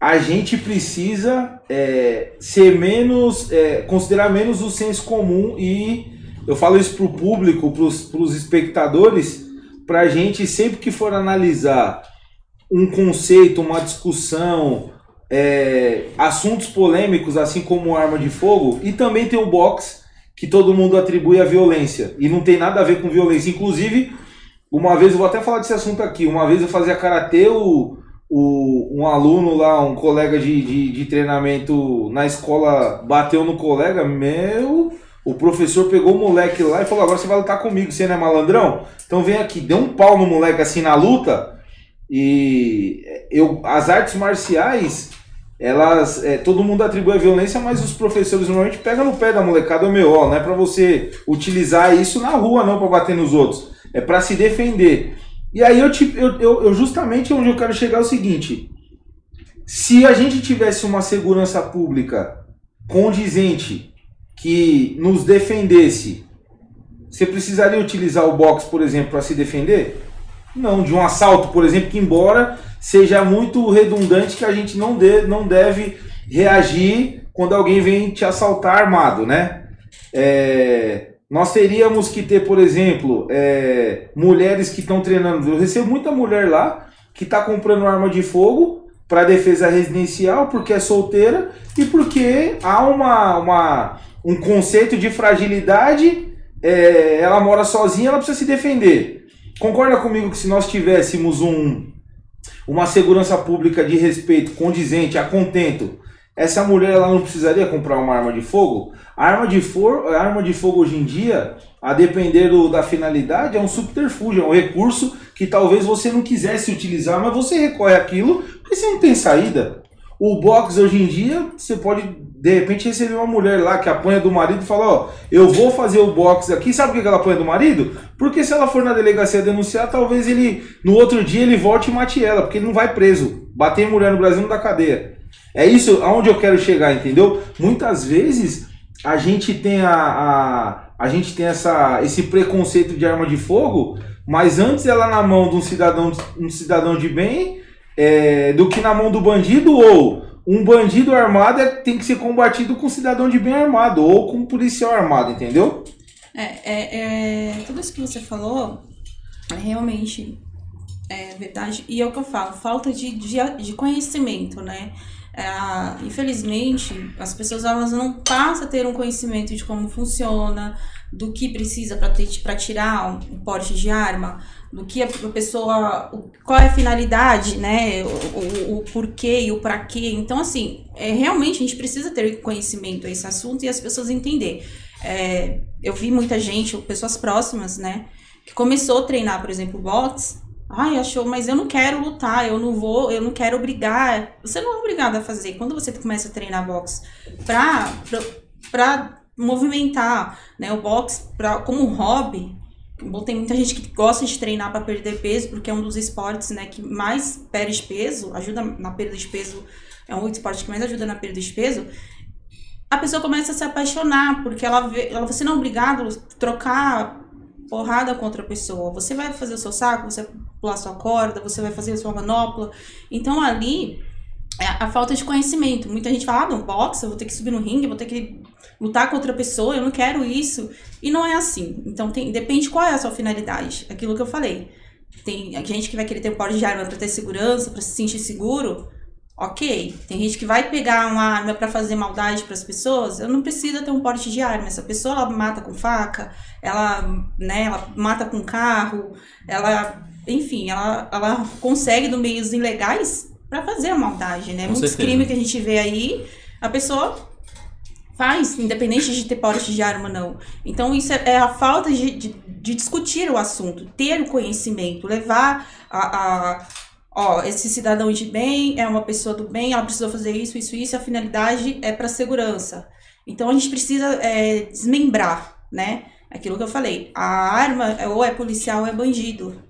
a gente precisa é, ser menos, é, considerar menos o senso comum e eu falo isso para o público, para os espectadores, para a gente sempre que for analisar um conceito, uma discussão, é, assuntos polêmicos, assim como arma de fogo, e também tem o box, que todo mundo atribui a violência, e não tem nada a ver com violência. Inclusive, uma vez, eu vou até falar desse assunto aqui, uma vez eu fazia karatê, o, o, um aluno lá, um colega de, de, de treinamento na escola bateu no colega, meu o professor pegou o moleque lá e falou: agora você vai lutar comigo, você não é malandrão? Então vem aqui, deu um pau no moleque assim na luta. E eu, as artes marciais, elas, é, todo mundo atribui a violência, mas os professores normalmente pegam no pé da molecada, meu, ó, não é para você utilizar isso na rua não para bater nos outros, é para se defender. E aí eu, eu, eu, eu justamente onde eu quero chegar é o seguinte: se a gente tivesse uma segurança pública condizente que nos defendesse, você precisaria utilizar o box, por exemplo, para se defender? Não, de um assalto, por exemplo, que embora seja muito redundante que a gente não, de, não deve reagir quando alguém vem te assaltar armado, né? É, nós teríamos que ter, por exemplo, é, mulheres que estão treinando. Eu recebo muita mulher lá que está comprando arma de fogo para defesa residencial, porque é solteira e porque há uma, uma, um conceito de fragilidade. É, ela mora sozinha, ela precisa se defender. Concorda comigo que se nós tivéssemos um, uma segurança pública de respeito, condizente, a contento, essa mulher ela não precisaria comprar uma arma de fogo? A arma de, for, arma de fogo hoje em dia, a depender do, da finalidade, é um subterfúgio, é um recurso que talvez você não quisesse utilizar, mas você recorre àquilo porque você não tem saída. O box hoje em dia, você pode de repente receber uma mulher lá que apanha do marido e fala: Ó, eu vou fazer o box aqui. Sabe por que ela apanha do marido? Porque se ela for na delegacia denunciar, talvez ele no outro dia ele volte e mate ela, porque ele não vai preso. Bater mulher no Brasil não dá cadeia. É isso aonde eu quero chegar, entendeu? Muitas vezes a gente tem a, a, a gente tem essa, esse preconceito de arma de fogo, mas antes ela na mão de um cidadão, um cidadão de bem é, do que na mão do bandido, ou um bandido armado é, tem que ser combatido com um cidadão de bem armado, ou com um policial armado, entendeu? É, é, é, tudo isso que você falou é realmente é verdade. E é o que eu falo, falta de, de, de conhecimento, né? É, infelizmente, as pessoas elas não passam a ter um conhecimento de como funciona, do que precisa para tirar um, um porte de arma, do que a pessoa, qual é a finalidade, né, o, o, o porquê e o para quê. Então, assim, é, realmente a gente precisa ter conhecimento a esse assunto e as pessoas entender. É, eu vi muita gente, pessoas próximas, né, que começou a treinar, por exemplo, boxe, Ai, achou, mas eu não quero lutar, eu não vou, eu não quero brigar. Você não é obrigado a fazer. Quando você começa a treinar boxe pra, pra, pra movimentar né, o boxe como hobby, Bom, tem muita gente que gosta de treinar para perder peso, porque é um dos esportes né, que mais perde peso, ajuda na perda de peso, é um esporte que mais ajuda na perda de peso. A pessoa começa a se apaixonar, porque ela vê, ela, você não é obrigado a trocar porrada contra a pessoa. Você vai fazer o seu saco, você vai pular sua corda, você vai fazer a sua manopla. Então ali é a falta de conhecimento. Muita gente fala, ah, não, boxe, eu vou ter que subir no ringue, vou ter que lutar contra a pessoa, eu não quero isso. E não é assim. Então tem, depende qual é a sua finalidade. Aquilo que eu falei. Tem gente que vai querer ter um porte de arma para ter segurança, para se sentir seguro. Ok, tem gente que vai pegar uma arma para fazer maldade para as pessoas. Eu não preciso ter um porte de arma. Essa pessoa ela mata com faca, ela, né, ela mata com carro, ela, enfim, ela, ela consegue do meios ilegais para fazer a maldade, né? Com Muitos certeza. crimes que a gente vê aí, a pessoa faz, independente de ter porte de arma ou não. Então, isso é, é a falta de, de, de, discutir o assunto, ter o conhecimento, levar a, a ó, esse cidadão de bem é uma pessoa do bem, ela precisa fazer isso, isso, isso, a finalidade é para segurança. Então a gente precisa é, desmembrar, né? Aquilo que eu falei, a arma ou é policial ou é bandido.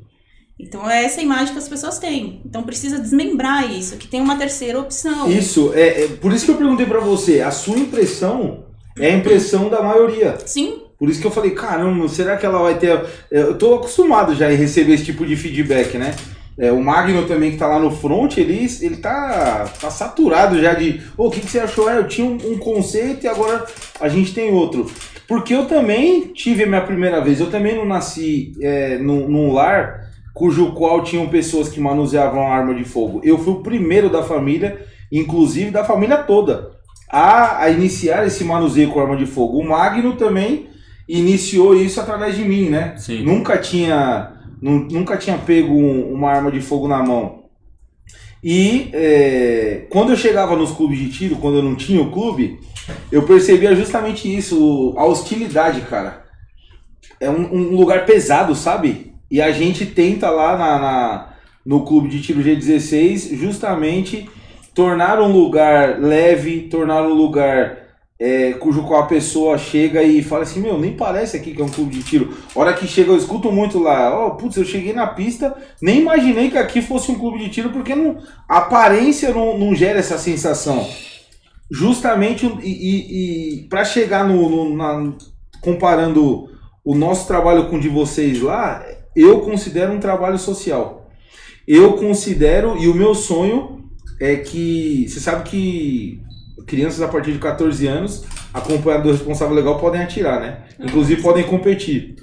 Então é essa imagem que as pessoas têm. Então precisa desmembrar isso, que tem uma terceira opção. Isso, é, é por isso que eu perguntei para você, a sua impressão é a impressão da maioria. Sim. Por isso que eu falei, caramba, será que ela vai ter. Eu tô acostumado já em receber esse tipo de feedback, né? É, o Magno também que tá lá no front, ele, ele tá, tá saturado já de. Oh, o que, que você achou? É, eu tinha um, um, conceito e agora a gente tem outro. Porque eu também tive a minha primeira vez, eu também não nasci é, num, num lar cujo qual tinham pessoas que manuseavam arma de fogo. Eu fui o primeiro da família, inclusive da família toda, a, a iniciar esse manuseio com arma de fogo. O Magno também iniciou isso através de mim, né? Sim. Nunca tinha nunca tinha pego um, uma arma de fogo na mão. E é, quando eu chegava nos clubes de tiro, quando eu não tinha o clube, eu percebia justamente isso, a hostilidade, cara. É um, um lugar pesado, sabe? E a gente tenta lá na, na, no clube de tiro G16 justamente tornar um lugar leve, tornar um lugar é, cujo qual a pessoa chega e fala assim, meu, nem parece aqui que é um clube de tiro. Hora que chega, eu escuto muito lá, ó, oh, putz, eu cheguei na pista, nem imaginei que aqui fosse um clube de tiro, porque não, a aparência não, não gera essa sensação. Justamente, e, e, e para chegar no, no na, comparando o nosso trabalho com o de vocês lá, eu considero um trabalho social. Eu considero, e o meu sonho é que, você sabe que crianças a partir de 14 anos, acompanhado do responsável legal, podem atirar, né? Inclusive podem competir.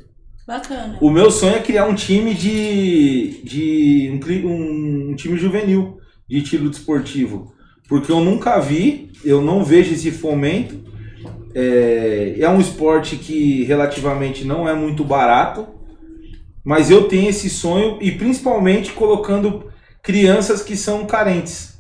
Bacana. O meu sonho é criar um time de. de um, um, time juvenil. de tiro desportivo? Porque eu nunca vi, eu não vejo esse fomento. É, é um esporte que relativamente não é muito barato, mas eu tenho esse sonho e principalmente colocando crianças que são carentes.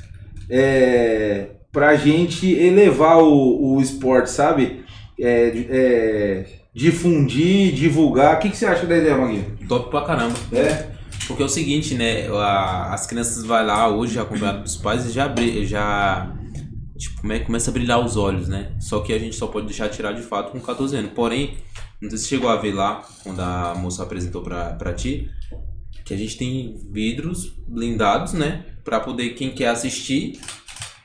É, pra gente elevar o, o esporte, sabe? É, é, difundir, divulgar. O que, que você acha da ideia, Maguinho? Top pra caramba. É? Porque é o seguinte, né? a- as crianças vai lá hoje acompanhado dos pais e já já tipo, come- começa a brilhar os olhos, né? Só que a gente só pode deixar tirar de fato com 14 anos. Porém, não sei se você chegou a ver lá quando a moça apresentou pra, pra ti que a gente tem vidros blindados, né? Pra poder quem quer assistir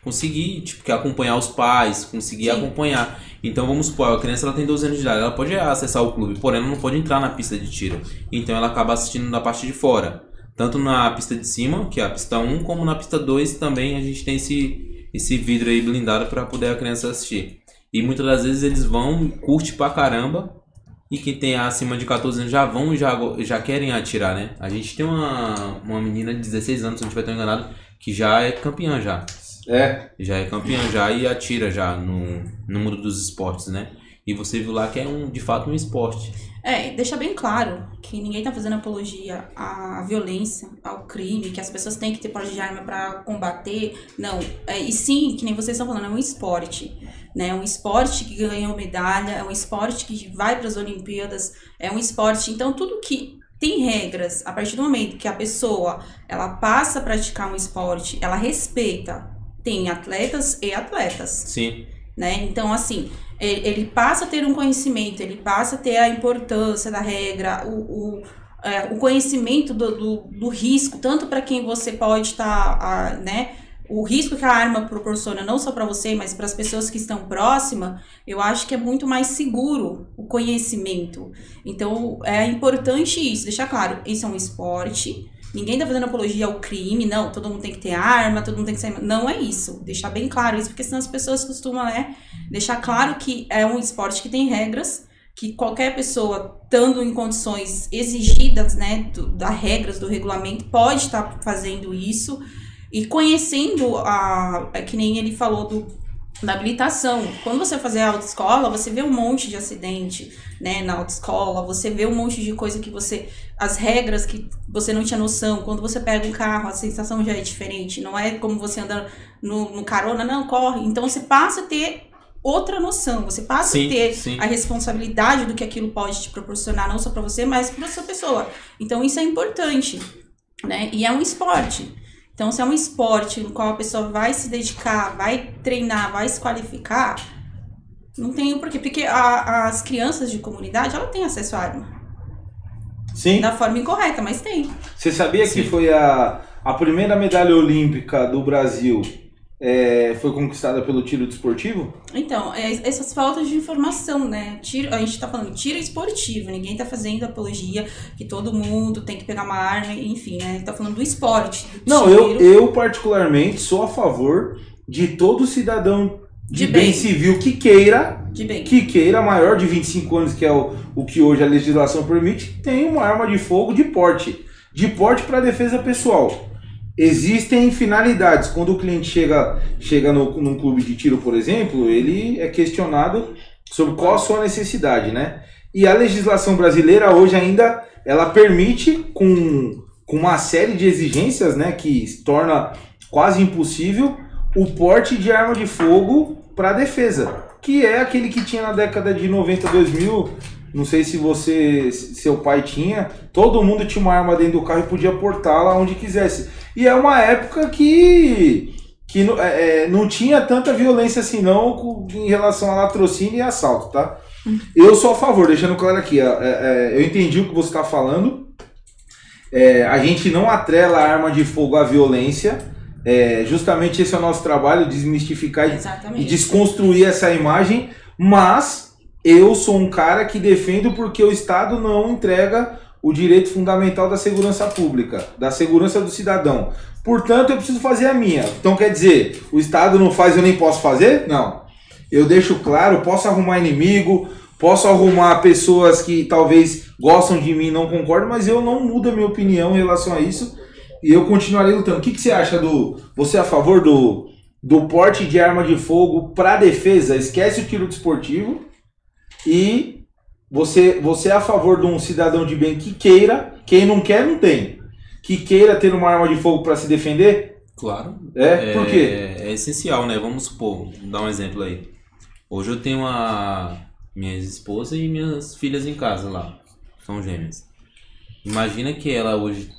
conseguir, tipo, quer acompanhar os pais, conseguir Sim. acompanhar. Então vamos supor, a criança ela tem 12 anos de idade, ela pode acessar o clube, porém ela não pode entrar na pista de tiro. Então ela acaba assistindo da parte de fora. Tanto na pista de cima, que é a pista 1, como na pista 2 também a gente tem esse, esse vidro aí blindado para poder a criança assistir. E muitas das vezes eles vão, curte pra caramba, e quem tem acima de 14 anos já vão e já, já querem atirar, né? A gente tem uma, uma menina de 16 anos, se não estiver tão enganado, que já é campeã já É. já é campeã já e atira já no, no mundo dos esportes, né? E você viu lá que é um, de fato um esporte. É, deixa bem claro que ninguém tá fazendo apologia à violência, ao crime, que as pessoas têm que ter porte de arma pra combater. Não, é, e sim, que nem vocês estão falando, é um esporte. Né? É um esporte que ganhou medalha, é um esporte que vai para as Olimpíadas, é um esporte. Então, tudo que tem regras, a partir do momento que a pessoa ela passa a praticar um esporte, ela respeita. Tem atletas e atletas Sim, né? Então, assim, ele, ele passa a ter um conhecimento, ele passa a ter a importância da regra, o, o, é, o conhecimento do, do, do risco, tanto para quem você pode estar, né? O risco que a arma proporciona, não só para você, mas para as pessoas que estão próximas, eu acho que é muito mais seguro o conhecimento. Então, é importante isso, deixar claro, isso é um esporte, Ninguém tá fazendo apologia ao crime, não, todo mundo tem que ter arma, todo mundo tem que sair. Não é isso. Deixar bem claro isso, porque senão as pessoas costumam, né? Deixar claro que é um esporte que tem regras, que qualquer pessoa, estando em condições exigidas, né, do, das regras do regulamento, pode estar fazendo isso. E conhecendo a. é Que nem ele falou do, da habilitação. Quando você fazer a autoescola, você vê um monte de acidente, né, na autoescola, você vê um monte de coisa que você. As regras que você não tinha noção. Quando você pega um carro, a sensação já é diferente. Não é como você anda no, no carona, não, corre. Então você passa a ter outra noção. Você passa Sim, a ter sim. a responsabilidade do que aquilo pode te proporcionar, não só para você, mas para sua pessoa. Então isso é importante, né? E é um esporte. Então, se é um esporte no qual a pessoa vai se dedicar, vai treinar, vai se qualificar, não tem o porquê. Porque a- as crianças de comunidade, ela tem acesso à arma. Sim. Da forma incorreta, mas tem. Você sabia Sim. que foi a, a primeira medalha olímpica do Brasil é, foi conquistada pelo tiro desportivo? Então, é, essas faltas de informação, né? Tiro, a gente tá falando tiro esportivo, ninguém tá fazendo apologia que todo mundo tem que pegar uma arma, enfim, né? A gente tá falando do esporte. do Não, tiro. eu, eu particularmente sou a favor de todo cidadão de, De bem. bem. civil que queira, que queira, maior de 25 anos, que é o, o que hoje a legislação permite, tem uma arma de fogo de porte. De porte para defesa pessoal. Existem finalidades. Quando o cliente chega, chega no, num clube de tiro, por exemplo, ele é questionado sobre qual a sua necessidade, né? E a legislação brasileira hoje ainda ela permite com, com uma série de exigências, né, que torna quase impossível o porte de arma de fogo para defesa, que é aquele que tinha na década de 90, 2000. Não sei se você, se seu pai tinha. Todo mundo tinha uma arma dentro do carro e podia portá-la onde quisesse. E é uma época que que não- é, é, não tinha tanta violência assim não em relação a latrocínio e assalto, tá? Eu sou a favor, deixando claro aqui, ó, é, é, eu entendi o que você está falando. É, a gente não atrela a arma de fogo à violência. É, justamente esse é o nosso trabalho, desmistificar e, e Exatamente. desconstruir essa imagem. Mas eu sou um cara que defendo porque o Estado não entrega o direito fundamental da segurança pública, da segurança do cidadão. Portanto, eu preciso fazer a minha. Então, quer dizer, o Estado não faz, eu nem posso fazer? Não. Eu deixo claro, posso arrumar inimigo, posso arrumar pessoas que talvez gostam de mim não concordam, mas eu não mudo a minha opinião em relação a isso. e eu continuarei lutando. O que, que você acha do. Você é a favor do, do porte de arma de fogo para defesa? Esquece o tiro desportivo. E você, você é a favor de um cidadão de bem que queira, quem não quer, não tem. Que queira ter uma arma de fogo para se defender? Claro. É? Por quê? É, é essencial, né? Vamos supor, dar um exemplo aí. Hoje eu tenho a minha esposa e minhas filhas em casa lá. São gêmeas. Imagina que ela hoje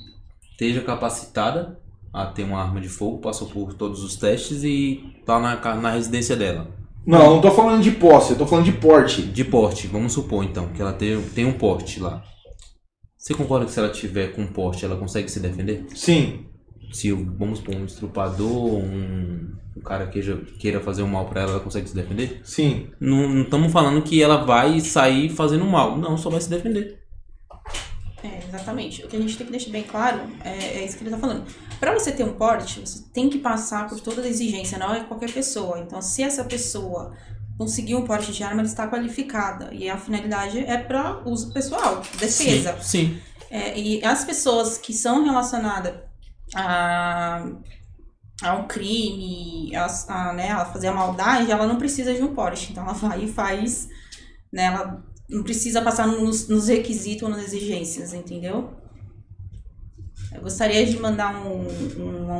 esteja capacitada a ter uma arma de fogo, passou por todos os testes e tá na, na residência dela. Não, não tô falando de posse, eu tô falando de porte. De porte, vamos supor então, que ela tem, tem um porte lá. Você concorda que se ela tiver com porte, ela consegue se defender? Sim. Se, vamos supor, um estrupador, um, um cara queira, queira fazer um mal pra ela, ela consegue se defender? Sim. Não estamos falando que ela vai sair fazendo mal. Não, só vai se defender. É, exatamente. O que a gente tem que deixar bem claro é, é isso que ele tá falando. Para você ter um porte, você tem que passar por toda a exigência, não é qualquer pessoa. Então, se essa pessoa conseguir um porte de arma, ela está qualificada. E a finalidade é para uso pessoal, defesa. Sim. sim. É, e as pessoas que são relacionadas a, um crime, a, a, né, a fazer a maldade, ela não precisa de um porte. Então ela vai e faz, né, ela não precisa passar nos, nos requisitos ou nas exigências, entendeu? Eu gostaria de mandar um, um,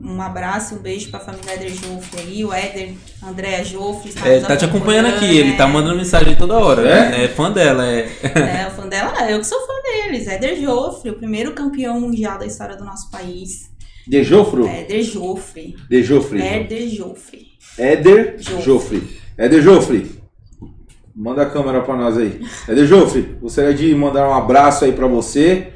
um, um abraço e um beijo pra família Éder Joffre aí, o Éder, Andréa Joffre. está É, tá te acompanhando aqui, acompanhando, ele tá né? mandando mensagem toda hora. É? né? É fã dela, é. É, o fã dela, eu que sou fã deles. Éder Joffre, o primeiro campeão mundial da história do nosso país. De Jofro? Éder Joffre. De Jofre. Éder Joffre. Éder Jofre. Jofre. Éder Jofre. Manda a câmera pra nós aí. Éder Jofre, gostaria de mandar um abraço aí pra você,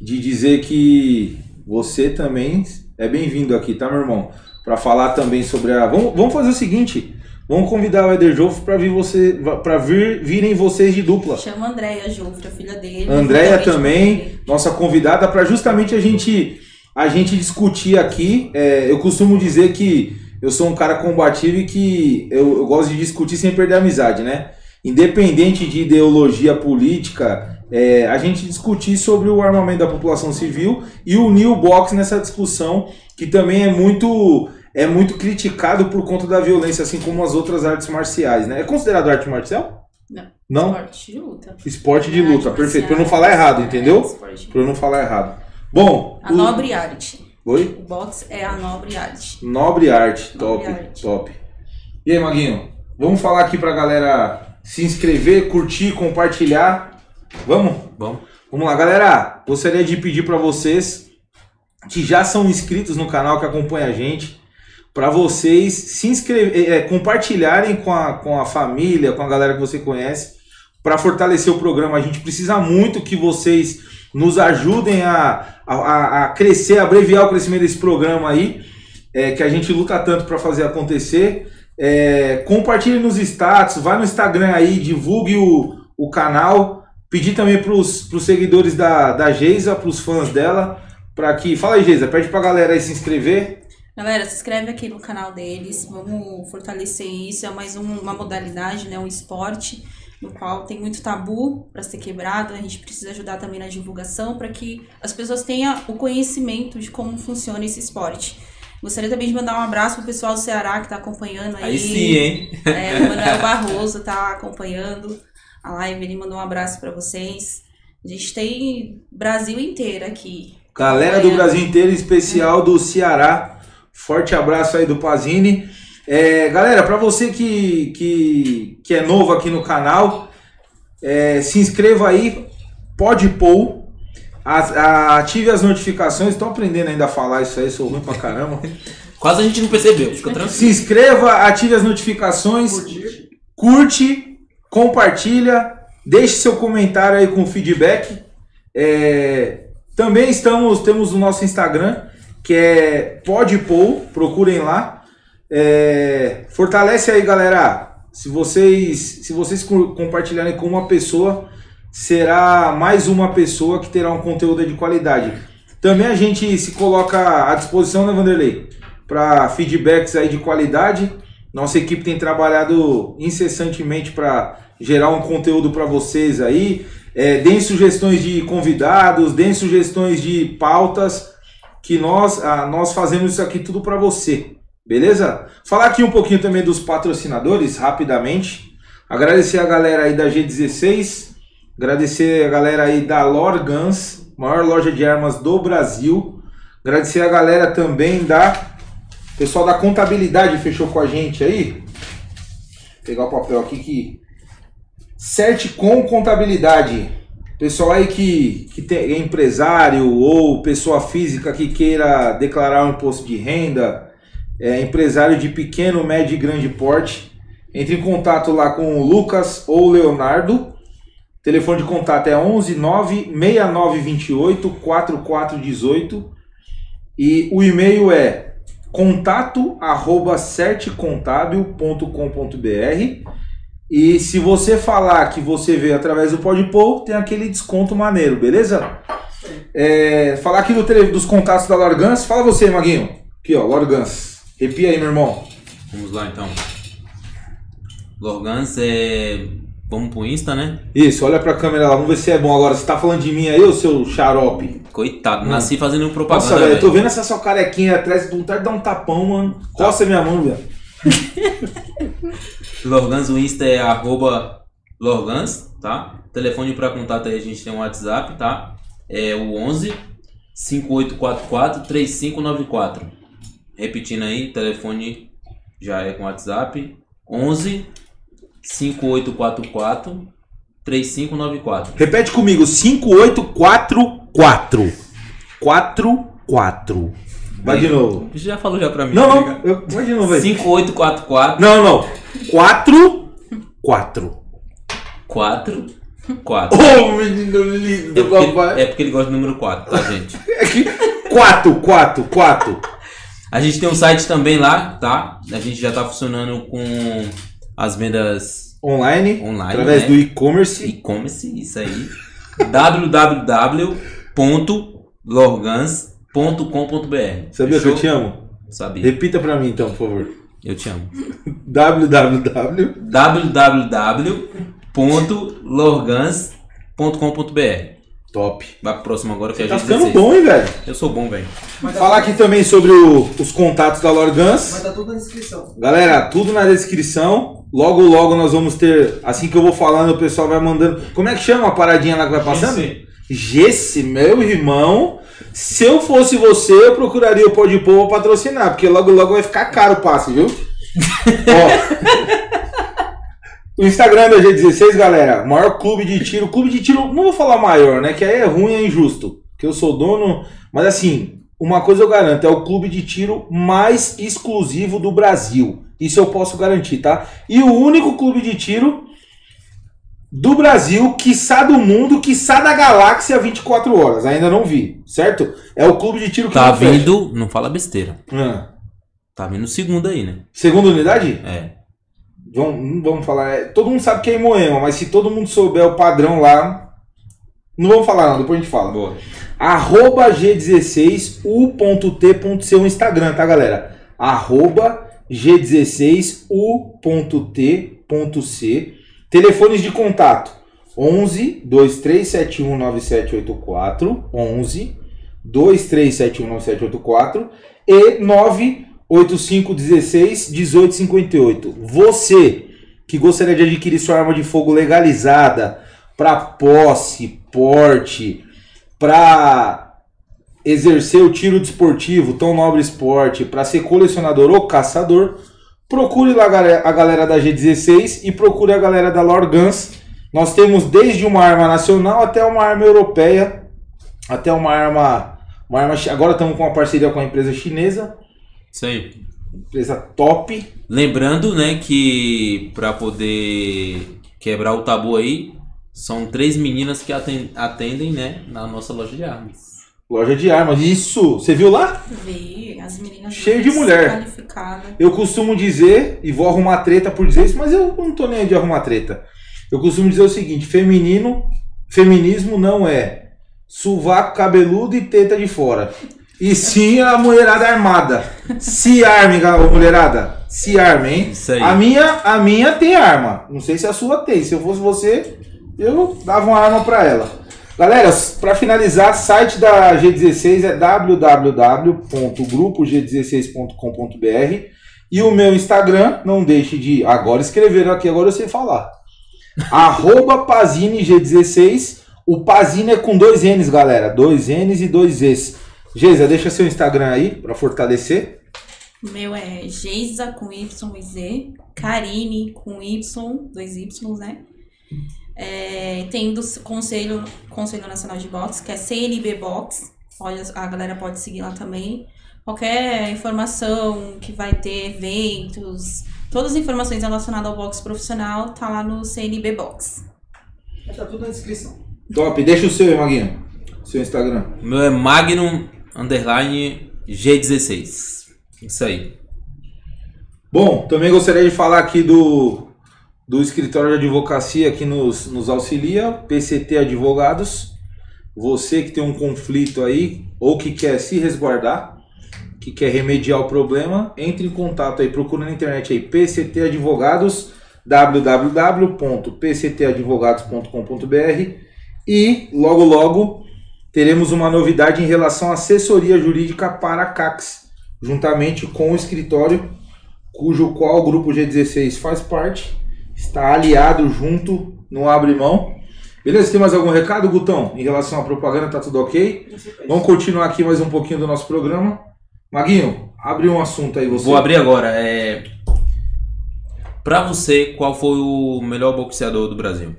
de dizer que você também é bem-vindo aqui, tá, meu irmão? Pra falar também sobre a. Vamos, vamos fazer o seguinte. Vamos convidar o Éder Jofre pra vir você, para vir virem vocês de dupla. Chama a Andréia Joffre, a filha dele. Andréia também, nossa convidada, para justamente a gente a gente discutir aqui. É, eu costumo dizer que eu sou um cara combativo e que eu, eu gosto de discutir sem perder a amizade, né? Independente de ideologia política, é, a gente discutir sobre o armamento da população civil e unir o boxe nessa discussão que também é muito é muito criticado por conta da violência, assim como as outras artes marciais, né? É considerado arte marcial? Não. Não? Esporte de luta. Esporte de É, luta, perfeito. Pra eu não falar errado, é, entendeu? esporte de Pra eu não falar errado. Bom, A o- nobre arte. Oi? O boxe é a nobre arte. Nobre arte, Nobre top, arte. top. E aí, Maguinho? Vamos falar aqui pra galera se inscrever, curtir, compartilhar. Vamos? Vamos. Vamos lá, galera. Gostaria de pedir pra vocês que já são inscritos no canal, que acompanha a gente, pra vocês se inscrever, é, compartilharem com a, com a família, com a galera que você conhece, pra fortalecer o programa. A gente precisa muito que vocês nos ajudem a, a- a, crescer, a abreviar o crescimento desse programa aí, é, que a gente luta tanto pra fazer acontecer. É, compartilhe nos status, vai no Instagram aí, divulgue o, o canal. Pedir também pros, pros seguidores da, da Geisa, pros fãs dela, para que. Fala aí, Geisa, pede pra galera aí se inscrever. Galera, se inscreve aqui no canal deles. Vamos fortalecer isso. É mais um- uma modalidade, né? Um esporte no qual tem muito tabu para ser quebrado. A gente precisa ajudar também na divulgação para que as pessoas tenham o conhecimento de como funciona esse esporte. Gostaria também de mandar um abraço pro pessoal do Ceará que está acompanhando aí. Aí sim, hein? É, o Manuel Barroso tá acompanhando a live, ele mandou um abraço para vocês. A gente tem Brasil inteiro aqui. Galera do Brasil inteiro, em especial do Ceará. Forte abraço aí do Pazini. É, galera, para você que, que, que é novo aqui no canal, é, se inscreva aí, pode pôr. As- a- ative as notificações. Estou aprendendo ainda a falar isso aí, sou ruim pra caramba. Quase a gente não percebeu, fica tranquilo. Se inscreva, ative as notificações, curte, compartilha, deixe seu comentário aí com feedback. É, também estamos, temos o nosso Instagram, que é Podpol, procurem lá. É, fortalece aí, galera. Se vocês, se vocês co- compartilharem com uma pessoa, será mais uma pessoa que terá um conteúdo de qualidade. Também a gente se coloca à disposição, né, Vanderlei? Para feedbacks aí de qualidade. Nossa equipe tem trabalhado incessantemente para gerar um conteúdo para vocês aí. É, deem sugestões de convidados, deem sugestões de pautas que nós, ah, nós fazemos isso aqui tudo para você. Beleza? Falar aqui um pouquinho também dos patrocinadores, rapidamente. Agradecer a galera aí da G16, agradecer a galera aí da Lorgans, maior loja de armas do Brasil. Agradecer a galera também da pessoal da contabilidade fechou com a gente aí. Vou pegar o papel aqui que Certicom Contabilidade. Pessoal aí que, que tem, é empresário ou pessoa física que queira declarar um imposto de renda, é, empresário de pequeno, médio e grande porte, entre em contato lá com o Lucas ou Leonardo. O telefone de contato é 11 9 6928 4418 e o e-mail é contato arroba certcontábil.com.br e se você falar que você veio através do Podpol, tem aquele desconto maneiro, beleza? É, falar aqui do dos contatos da Lorgans, fala você, Maguinho. Aqui, ó, Lorgans. Repia aí, meu irmão. Vamos lá então. Lorgans é. Vamos pro Insta, né? Isso, olha pra câmera lá, vamos ver se é bom agora. Você tá falando de mim aí, ô seu xarope? Coitado, nasci fazendo propaganda. Nossa, velho, eu tô vendo essa sua carequinha atrás, vontade de dar um tapão, mano. Coça minha mão, velho. (laughs) Lorgans, o Insta é arroba Lorgans, tá? Telefone para contato aí a gente tem um WhatsApp, tá? É o 11 5844 3594. Repetindo aí, telefone já é com WhatsApp. 11 5844 3594. Repete comigo, 5844. 44. Vai de novo. Já falou já pra mim. Não, não, eu, vai de novo aí. 5844 Não, não. 4, 4. 4 4. Ô, menino lindo, É porque, papai. é porque ele gosta do número 4, tá, gente? 4, 4, 4. A gente tem um site também lá, tá? A gente já tá funcionando com as vendas Online, Online, através né? do e-commerce. e-commerce, isso aí. www.lorgans.com.br. Sabia que Fechou? eu te amo? Sabia. Repita pra mim então, por favor. Eu te amo. (laughs) www. www.lorgans.com.br. Top. Vai pro próximo agora que a Tá gente ficando bom, hein, velho? Eu sou bom, velho. Falar aqui também sobre o- os contatos da Lorgans. Vai dar tudo na descrição. Galera, tudo na descrição. Logo, logo nós vamos ter. Assim que eu vou falando, o pessoal vai mandando. Como é que chama a paradinha lá que vai passando? Gesse, meu irmão. Se eu fosse você, eu procuraria o Pode Pô pra patrocinar, porque logo, logo vai ficar caro o passe, viu? (laughs) Ó. O Instagram da G16, galera, maior clube de tiro. Clube de tiro, não vou falar maior, né? Que aí é ruim, é injusto. Que eu sou dono. Mas assim, uma coisa eu garanto: é o clube de tiro mais exclusivo do Brasil. Isso eu posso garantir, tá? E o único clube de tiro do Brasil, quiçá do mundo, quiçá da galáxia 24 horas. Ainda não vi, certo? É o clube de tiro que Tá não fecha. vindo, não fala besteira. Ah. Tá vindo o segundo aí, né? Segunda unidade? É. Vamos, vamos falar. é, todo mundo sabe que é em Moema, mas se todo mundo souber o padrão lá. Não vamos falar, não, depois a gente fala. Boa. Arroba G16u.t.c o Instagram, tá, galera? Arroba G16u.t.c. Telefones de contato: 11 2371 9784. 11 2371 9784. E 98516 1858. Você que gostaria de adquirir sua arma de fogo legalizada para posse, porte, para exercer o tiro desportivo, tão nobre esporte, para ser colecionador ou caçador, procure lá a galera- da G16 e procure a galera da Lorgans. Nós temos desde uma arma nacional até uma arma europeia, até uma arma, uma arma agora estamos com uma parceria com a empresa chinesa, Isso aí. empresa top. Lembrando, né, que pra poder quebrar o tabu aí, são três meninas que aten- atendem, né, na nossa loja de armas. Loja de armas, isso, você viu lá? Vi as meninas Cheio de mulher. qualificadas. Eu costumo dizer, e vou arrumar treta por dizer isso, mas eu não tô nem aí de arrumar treta. Eu costumo dizer o seguinte: feminino, feminismo não é sovaco cabeludo e teta de fora. E sim a mulherada armada. Se arme, mulherada. Se arme, hein? Isso aí. A minha, a minha tem arma. Não sei se a sua tem. Se eu fosse você, eu dava uma arma pra ela. Galera, para finalizar, site da G16 é www.grupog16.com.br e o meu Instagram, não deixe de. Agora escreveram aqui, agora eu sei falar. (laughs) Arroba Pazine G16. O Pazine é com dois N's, galera. Dois N's e dois E's. Geisa, deixa seu Instagram aí para fortalecer. O meu é Geisa com Y e Z. Karine com Y, dois Y, né? É, tem do Conselho, Conselho Nacional de Boxe, que é CNB Box. Olha, a galera pode seguir lá também. Qualquer informação que vai ter, eventos, todas as informações relacionadas ao boxe profissional, tá lá no CNB Box. Tá tudo na descrição. Top, deixa o seu aí, Maguinho. Seu Instagram. O meu é Magnum underline G16. Isso aí. Bom, também gostaria de falar aqui do, do escritório de advocacia que nos, nos auxilia, PCT Advogados. Você que tem um conflito aí ou que quer se resguardar, que quer remediar o problema, entre em contato aí, procura na internet aí PCT Advogados, www.pctadvogados.com.br e logo logo teremos uma novidade em relação à assessoria jurídica para a CAX, juntamente com o escritório cujo qual o grupo G16 faz parte, está aliado junto, não abre mão. Beleza? Tem mais algum recado, Gutão? Em relação à propaganda, tá tudo ok? Vamos continuar aqui mais um pouquinho do nosso programa. Maguinho, abre um assunto aí você. Vou abrir agora. É... Pra você, qual foi o melhor boxeador do Brasil?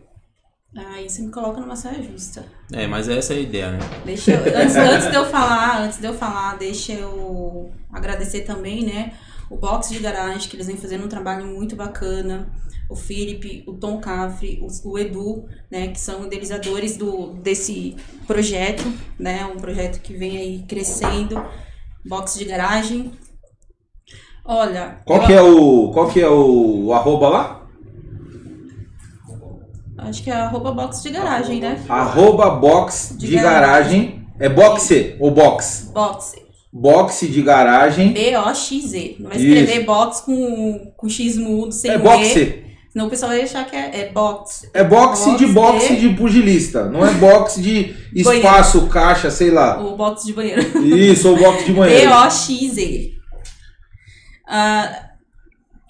Ah, isso me coloca numa saia justa. É, mas essa é a ideia, né? Deixa eu, antes, antes de eu falar, antes de eu falar, deixa eu agradecer também, né? O Box de Garagem, que eles vêm fazendo um trabalho muito bacana. O Felipe, o Tom Cafre, o, o Edu, né? Que são idealizadores do, desse projeto, né? Um projeto que vem aí crescendo. Box de Garagem. Olha. Qual eu- que é o. Qual que é o, o arroba lá? Acho que é arroba box de garagem, né? Arroba box de, De garagem. É boxe ou box? Boxe. Boxe de garagem. B-O-X-E. Não vai Isso. escrever box com, com X mudo, sem É E. boxe. Senão o pessoal vai achar que é, é box. É boxe de Boxe boxe de pugilista. Não é boxe de (laughs) espaço, caixa, sei lá. O box de banheiro. Isso, ou boxe de banheiro. B-O-X-E. Ah,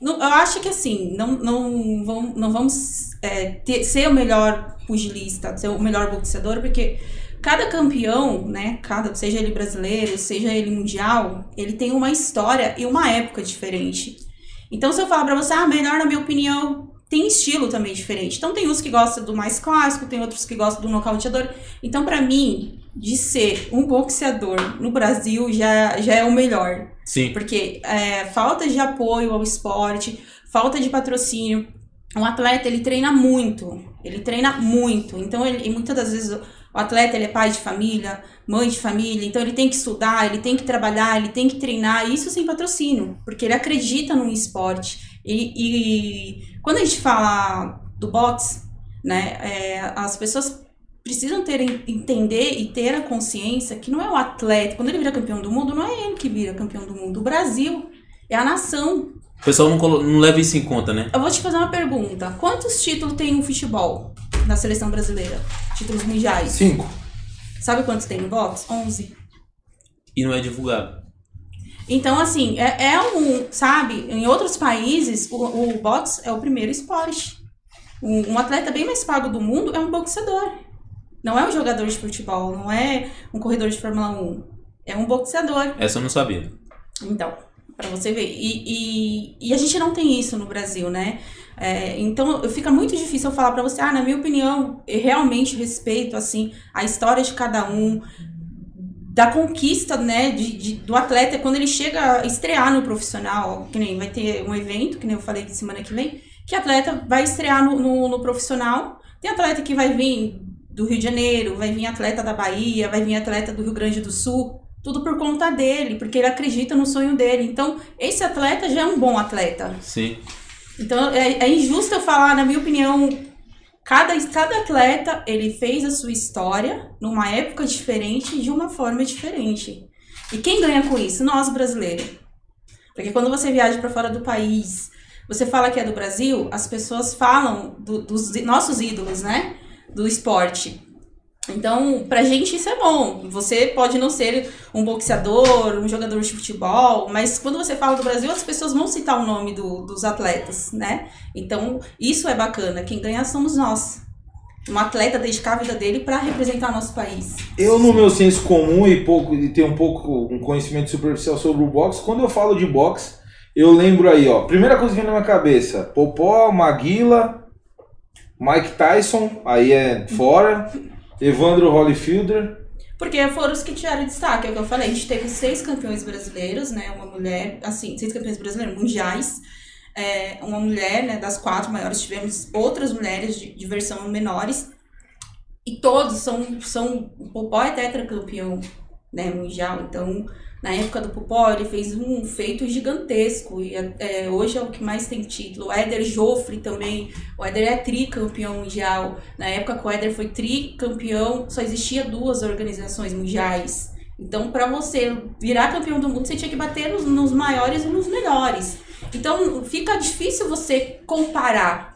não- eu acho que assim, não, não, vamos, não vamos é, ter- ser o melhor pugilista, ser o melhor boxeador, porque cada campeão, né, cada, seja ele brasileiro, seja ele mundial, ele tem uma história e uma época diferente. Então, se eu falar pra você, ah, melhor na minha opinião, tem estilo também diferente. Então, tem uns que gostam do mais clássico, tem outros que gostam do nocauteador. Então, pra mim, de ser um boxeador no Brasil já, já é o melhor. Sim. Porque é, falta de apoio ao esporte, falta de patrocínio. Um atleta, ele treina muito. Ele treina muito. Então, ele, e muitas das vezes, o o atleta, ele é pai de família, mãe de família. Então, ele tem que estudar, ele tem que trabalhar, ele tem que treinar. Isso sem patrocínio. Porque ele acredita no esporte. E, e quando a gente fala do boxe, né, é, as pessoas precisam ter, entender e ter a consciência que não é o atleta, quando ele vira campeão do mundo, não é ele que vira campeão do mundo, o Brasil é a nação. O pessoal não, não leva isso em conta, né? Eu vou te fazer uma pergunta: quantos títulos tem o futebol na seleção brasileira? Títulos mundiais? Cinco. Sabe quantos tem no boxe? 11. E não é divulgado. Então, assim, é, é um, sabe, em outros países, o, o boxe é o primeiro esporte. Um, um atleta bem mais pago do mundo é um boxeador. Não é um jogador de futebol, não é um corredor de Fórmula 1. É um boxeador. Essa eu não sabia. Então, pra você ver. E, e, e a gente não tem isso no Brasil, né? É, então, fica muito difícil eu falar pra você, ah, na minha opinião, eu realmente respeito, assim, a história de cada um, da conquista, né, de, de- do atleta quando ele chega a estrear no profissional, que nem vai ter um evento, que nem eu falei de semana que vem, que atleta vai estrear no, no, no profissional, tem atleta que vai vir do Rio de Janeiro, vai vir atleta da Bahia, vai vir atleta do Rio Grande do Sul, tudo por conta dele, porque ele acredita no sonho dele. Então, esse atleta já é um bom atleta. Sim. Então, é, é injusto eu falar, na minha opinião, cada, cada atleta, ele fez a sua história numa época diferente de uma forma diferente. E quem ganha com isso? Nós, brasileiros. Porque quando você viaja para fora do país, você fala que é do Brasil, as pessoas falam do- dos nossos ídolos, né? Do esporte. Então, pra gente isso é bom. Você pode não ser um boxeador, um jogador de futebol, mas quando você fala do Brasil, as pessoas vão citar o nome do, dos atletas, né? Então, isso é bacana. Quem ganha somos nós. Um atleta dedicar a vida dele para representar nosso país. Eu, no meu senso comum e pouco e ter um pouco um conhecimento superficial sobre o boxe, quando eu falo de boxe, eu lembro aí, ó. Primeira coisa que vem na minha cabeça: Popó, Maguila, Mike Tyson, aí é fora. Evandro Holyfielder. Porque foram os que tiveram destaque, é o que eu falei. A gente teve seis campeões brasileiros, né? Uma mulher, assim, seis campeões brasileiros mundiais. É, uma mulher, né? Das quatro maiores, tivemos outras mulheres de, de versão menores. E todos são. são o Popó é tetracampeão né, mundial. Então, na época do Popó, ele fez um feito gigantesco. E é, hoje é o que mais tem título. O Éder Joffre também. O Éder é tricampeão mundial. Na época que o Éder foi tricampeão, só existia duas organizações mundiais. Então, para você virar campeão do mundo, você tinha que bater nos, nos maiores e nos melhores. Então, fica difícil você comparar.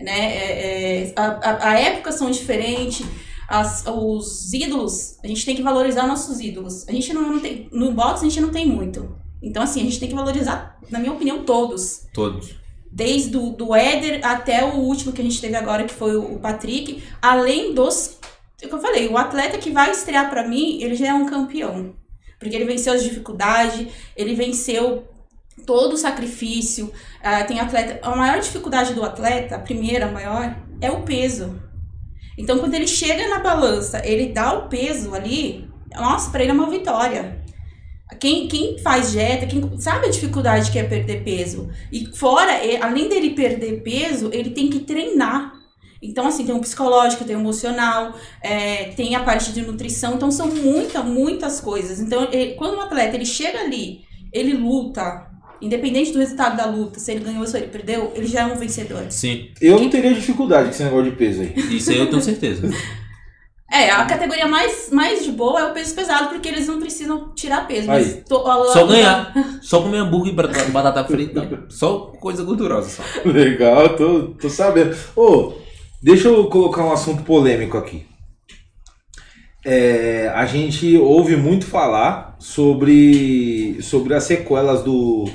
Né? É, é, a, a, a época são diferentes as, os ídolos, a gente tem que valorizar nossos ídolos. A gente não, não tem. No box a gente não tem muito. Então, assim, a gente tem que valorizar, na minha opinião, todos. Todos. Desde o do Éder até o último que a gente teve agora, que foi o Patrick. Além dos. É o que eu falei, o atleta que vai estrear para mim, ele já é um campeão. Porque ele venceu as dificuldades, ele venceu todo o sacrifício. Uh, tem atleta. A maior dificuldade do atleta, a primeira, a maior, é o peso. Então, quando ele chega na balança, ele dá o peso ali, nossa, para ele é uma vitória. Quem, quem faz dieta, quem sabe a dificuldade que é perder peso. E fora, além dele perder peso, ele tem que treinar. Então, assim, tem o psicológico, tem o emocional, é, tem a parte de nutrição. Então, são muitas, muitas coisas. Então, ele, quando um atleta ele chega ali, ele luta, Independente do resultado da luta, se ele ganhou ou se ele perdeu, ele já é um vencedor. Sim. Eu não teria dificuldade com esse negócio de peso aí. Isso aí eu tenho certeza. (laughs) É, a categoria mais, mais de boa é o peso pesado, porque eles não precisam tirar peso. Mas tô, só ganhar. Só comer hambúrguer e batata frita. só coisa gordurosa. Só. (laughs) Legal, tô, tô sabendo. Ô, oh, deixa eu colocar um assunto polêmico aqui. É, a gente ouve muito falar sobre, sobre as sequelas do,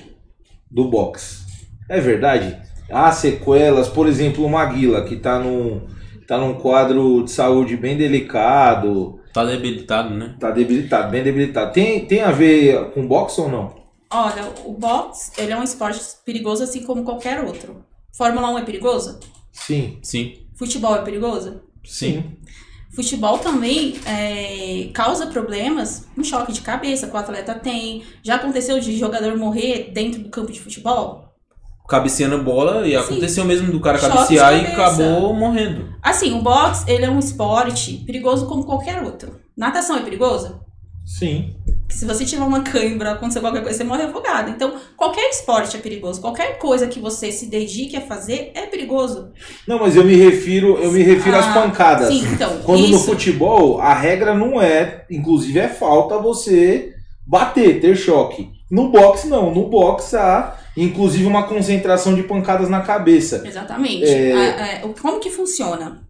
do box. É verdade? Há sequelas, por exemplo, o Maguila, que está num, tá num quadro de saúde bem delicado. Tá debilitado, né? Tá debilitado, bem debilitado. Tem, tem a ver com boxe ou não? Olha, o boxe, ele é um esporte perigoso assim como qualquer outro. Fórmula 1 é perigoso? Sim. Sim. Futebol é perigoso? Sim. Futebol também é, causa problemas, um choque de cabeça que o atleta tem. Já aconteceu de jogador morrer dentro do campo de futebol? Cabeceando bola e Sim. aconteceu mesmo do cara choque cabecear e acabou morrendo. Assim, o boxe ele é um esporte perigoso como qualquer outro. Natação é perigoso? Sim se você tiver uma cãibra, acontecer qualquer coisa, você morre afogado. Então, qualquer esporte é perigoso. Qualquer coisa que você se dedique a fazer é perigoso. Não, mas eu me refiro, eu me refiro ah, às pancadas. Sim, então. Quando isso... no futebol, a regra não é, inclusive é falta você bater, ter choque. No boxe não, no boxe há inclusive uma concentração de pancadas na cabeça. Exatamente. É... como que funciona?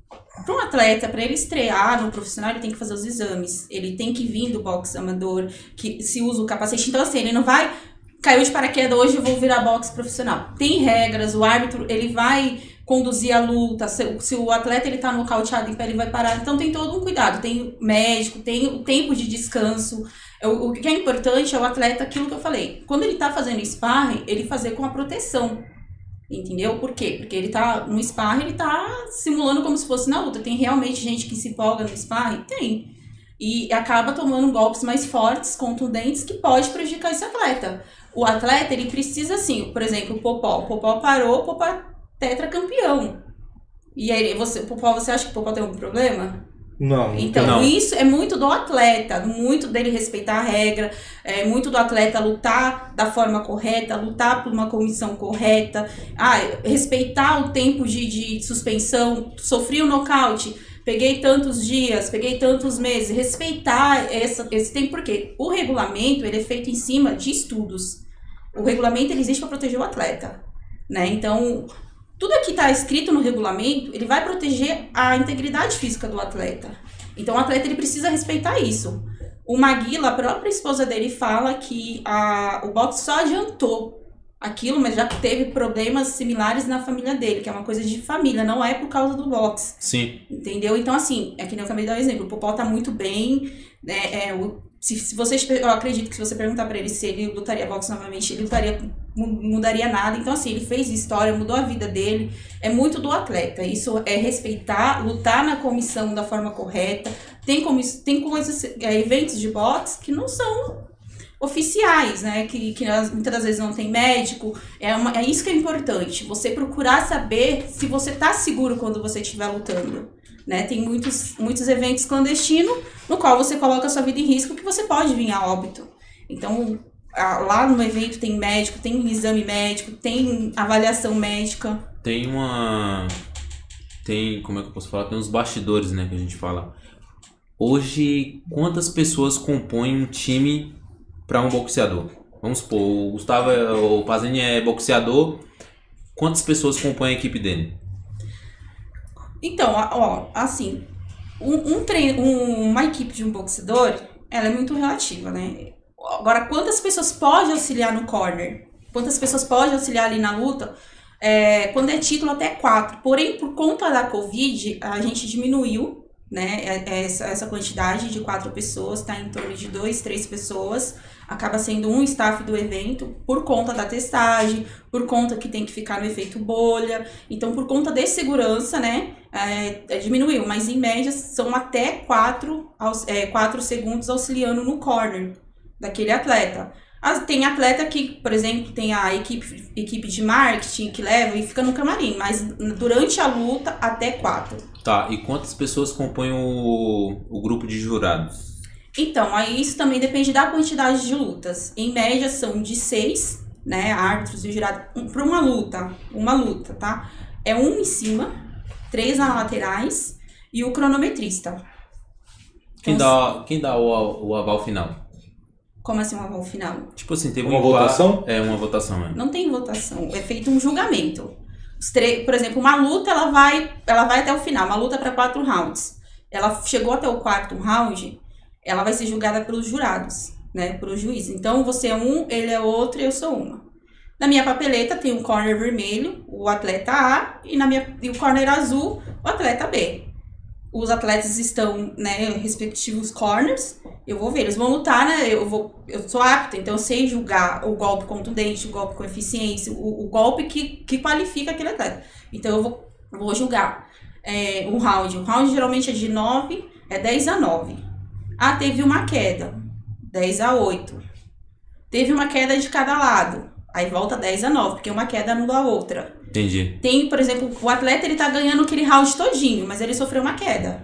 Para um atleta, para ele estrear no profissional, ele tem que fazer os exames. Ele tem que vir do boxe amador, que se usa o capacete. Então, assim, ele não vai. Caiu de paraquedas hoje, eu vou virar boxe profissional. Tem regras, o árbitro, ele vai conduzir a luta. Se, se o atleta ele tá nocauteado em pé, ele vai parar. Então, tem todo um cuidado. Tem médico, tem o tempo de descanso. O, o que é importante é o atleta, aquilo que eu falei. Quando ele tá fazendo sparring, ele fazer com a proteção Entendeu? Por quê? Porque ele tá no sparring, ele tá simulando como se fosse na luta. Tem realmente gente que se empolga no sparring? Tem. E acaba tomando golpes mais fortes, contundentes, que pode prejudicar esse atleta. O atleta, ele precisa, assim, por exemplo, o Popó. O Popó parou, o Popó é tetracampeão. E aí, você, Popó, você acha que o Popó tem algum problema? Não. Então, não. isso é muito do atleta, muito dele respeitar a regra, é muito do atleta lutar da forma correta, lutar por uma comissão correta, ah, respeitar o tempo de, de suspensão, sofri o um nocaute, peguei tantos dias, peguei tantos meses, respeitar essa, esse tempo, porque o regulamento ele é feito em cima de estudos. O regulamento ele existe para proteger o atleta. Né? Então, tudo que está escrito no regulamento, ele vai proteger a integridade física do atleta. Então o atleta ele precisa respeitar isso. O Maguila, a própria esposa dele, fala que a, o boxe só adiantou aquilo, mas já teve problemas similares na família dele, que é uma coisa de família, não é por causa do boxe. Sim. Entendeu? Então, assim, é que nem eu acabei de dar um exemplo. O Popó tá muito bem, né? É, o, se, se você, eu acredito que se você perguntar pra ele se ele lutaria boxe novamente, ele lutaria, mudaria nada. Então, assim, ele fez história, mudou a vida dele. É muito do atleta. Isso é respeitar, lutar na comissão da forma correta. Tem, comiss, tem coisas, é, eventos de boxe que não são oficiais, né? Que, que as- muitas das vezes não tem médico. É, uma, é isso que é importante. Você procurar saber se você tá seguro quando você estiver lutando. Né? Tem muitos, muitos eventos clandestinos no qual você coloca a sua vida em risco que você pode vir a óbito. Então, lá no evento tem médico, tem exame médico, tem avaliação médica. Tem uma. Tem. Como é que eu posso falar? Tem uns bastidores, né? Que a gente fala. Hoje, quantas pessoas compõem um time para um boxeador? Vamos supor, o Gustavo, é- o Pazini é boxeador. Quantas pessoas compõem a equipe dele? Então, ó, assim, um, um treino, um- uma equipe de um boxeador, ela é muito relativa, né? Agora, quantas pessoas pode auxiliar no corner? Quantas pessoas pode auxiliar ali na luta? É, quando é título, até quatro. Porém, por conta da Covid, a gente diminuiu, né? é- Essa, essa quantidade de quatro pessoas, tá em torno de dois, três pessoas. Acaba sendo um staff do evento, por conta da testagem, por conta que tem que ficar no efeito bolha. Então, por conta de segurança, né? é, é, diminuiu, mas em média são até 4 é, quatro segundos auxiliando no corner daquele atleta. Tem atleta que, por exemplo, tem a equipe, equipe de marketing que leva e fica no camarim, mas durante a luta, até 4. Tá, e quantas pessoas compõem o, o grupo de jurados? Então, aí isso também depende da quantidade de lutas. Em média são de seis, né, árbitros e jurado para uma luta, uma luta, tá? É um em cima, três na laterais e o cronometrista. Quem Então, dá, quem dá o, o aval final? Como assim um aval final? Tipo assim, teve Uma um votação? É, uma votação, é. Não tem votação, é feito um julgamento. Os tre- Por exemplo, uma luta ela vai, ela vai até o final, uma luta para quatro rounds. Ela chegou até o quarto round, ela vai ser julgada pelos jurados, né, pelos juízes. Então você é um, ele é outro e eu sou uma. Na minha papeleta tem um corner vermelho, o atleta A, e na minha e o corner azul, o atleta B. Os atletas estão, né, respectivos corners. Eu vou ver, eles vão lutar, né? Eu vou, eu sou apta, então eu sei julgar o golpe contundente, o golpe com eficiência, o, o golpe que, que qualifica aquele atleta. Então eu vou, vou julgar é, um round. O round geralmente é de 9, é 10 a 9. Ah, teve uma queda, 10 a 8. Teve uma queda de cada lado, aí volta 10 a 9, porque uma queda anula a outra. Entendi. Tem, por exemplo, o atleta ele tá ganhando aquele round todinho, mas ele sofreu uma queda.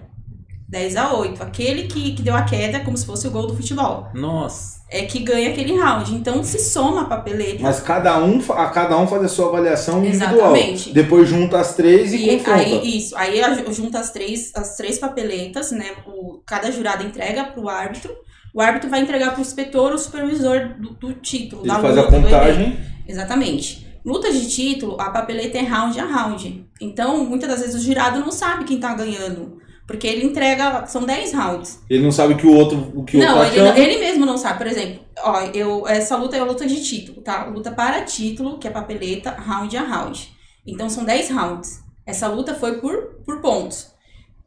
10 a 8. Aquele que, que deu a queda é como se fosse o gol do futebol. Nossa. É que ganha aquele round. Então se soma a papeleta. Mas cada um, a cada um faz a sua avaliação individual. Exatamente. Depois junta as três e, E confronta. aí, isso, aí a- junta as três, as três papeletas, né? O, cada jurado entrega pro árbitro. O árbitro vai entregar pro inspetor ou supervisor do, do título. Ele da faz a luta, evento. contagem. Exatamente. Luta de título, a papeleta é round a round. Então, muitas das vezes o jurado não sabe quem tá ganhando. Porque ele entrega, são 10 rounds. Ele não sabe que o outro, o que o não, outro ele, achando. não- ele mesmo não sabe. Por exemplo, ó, eu, essa luta é a luta de título, tá? Luta para título, que é papeleta, round a round. Então são 10 rounds. Essa luta foi por, por pontos.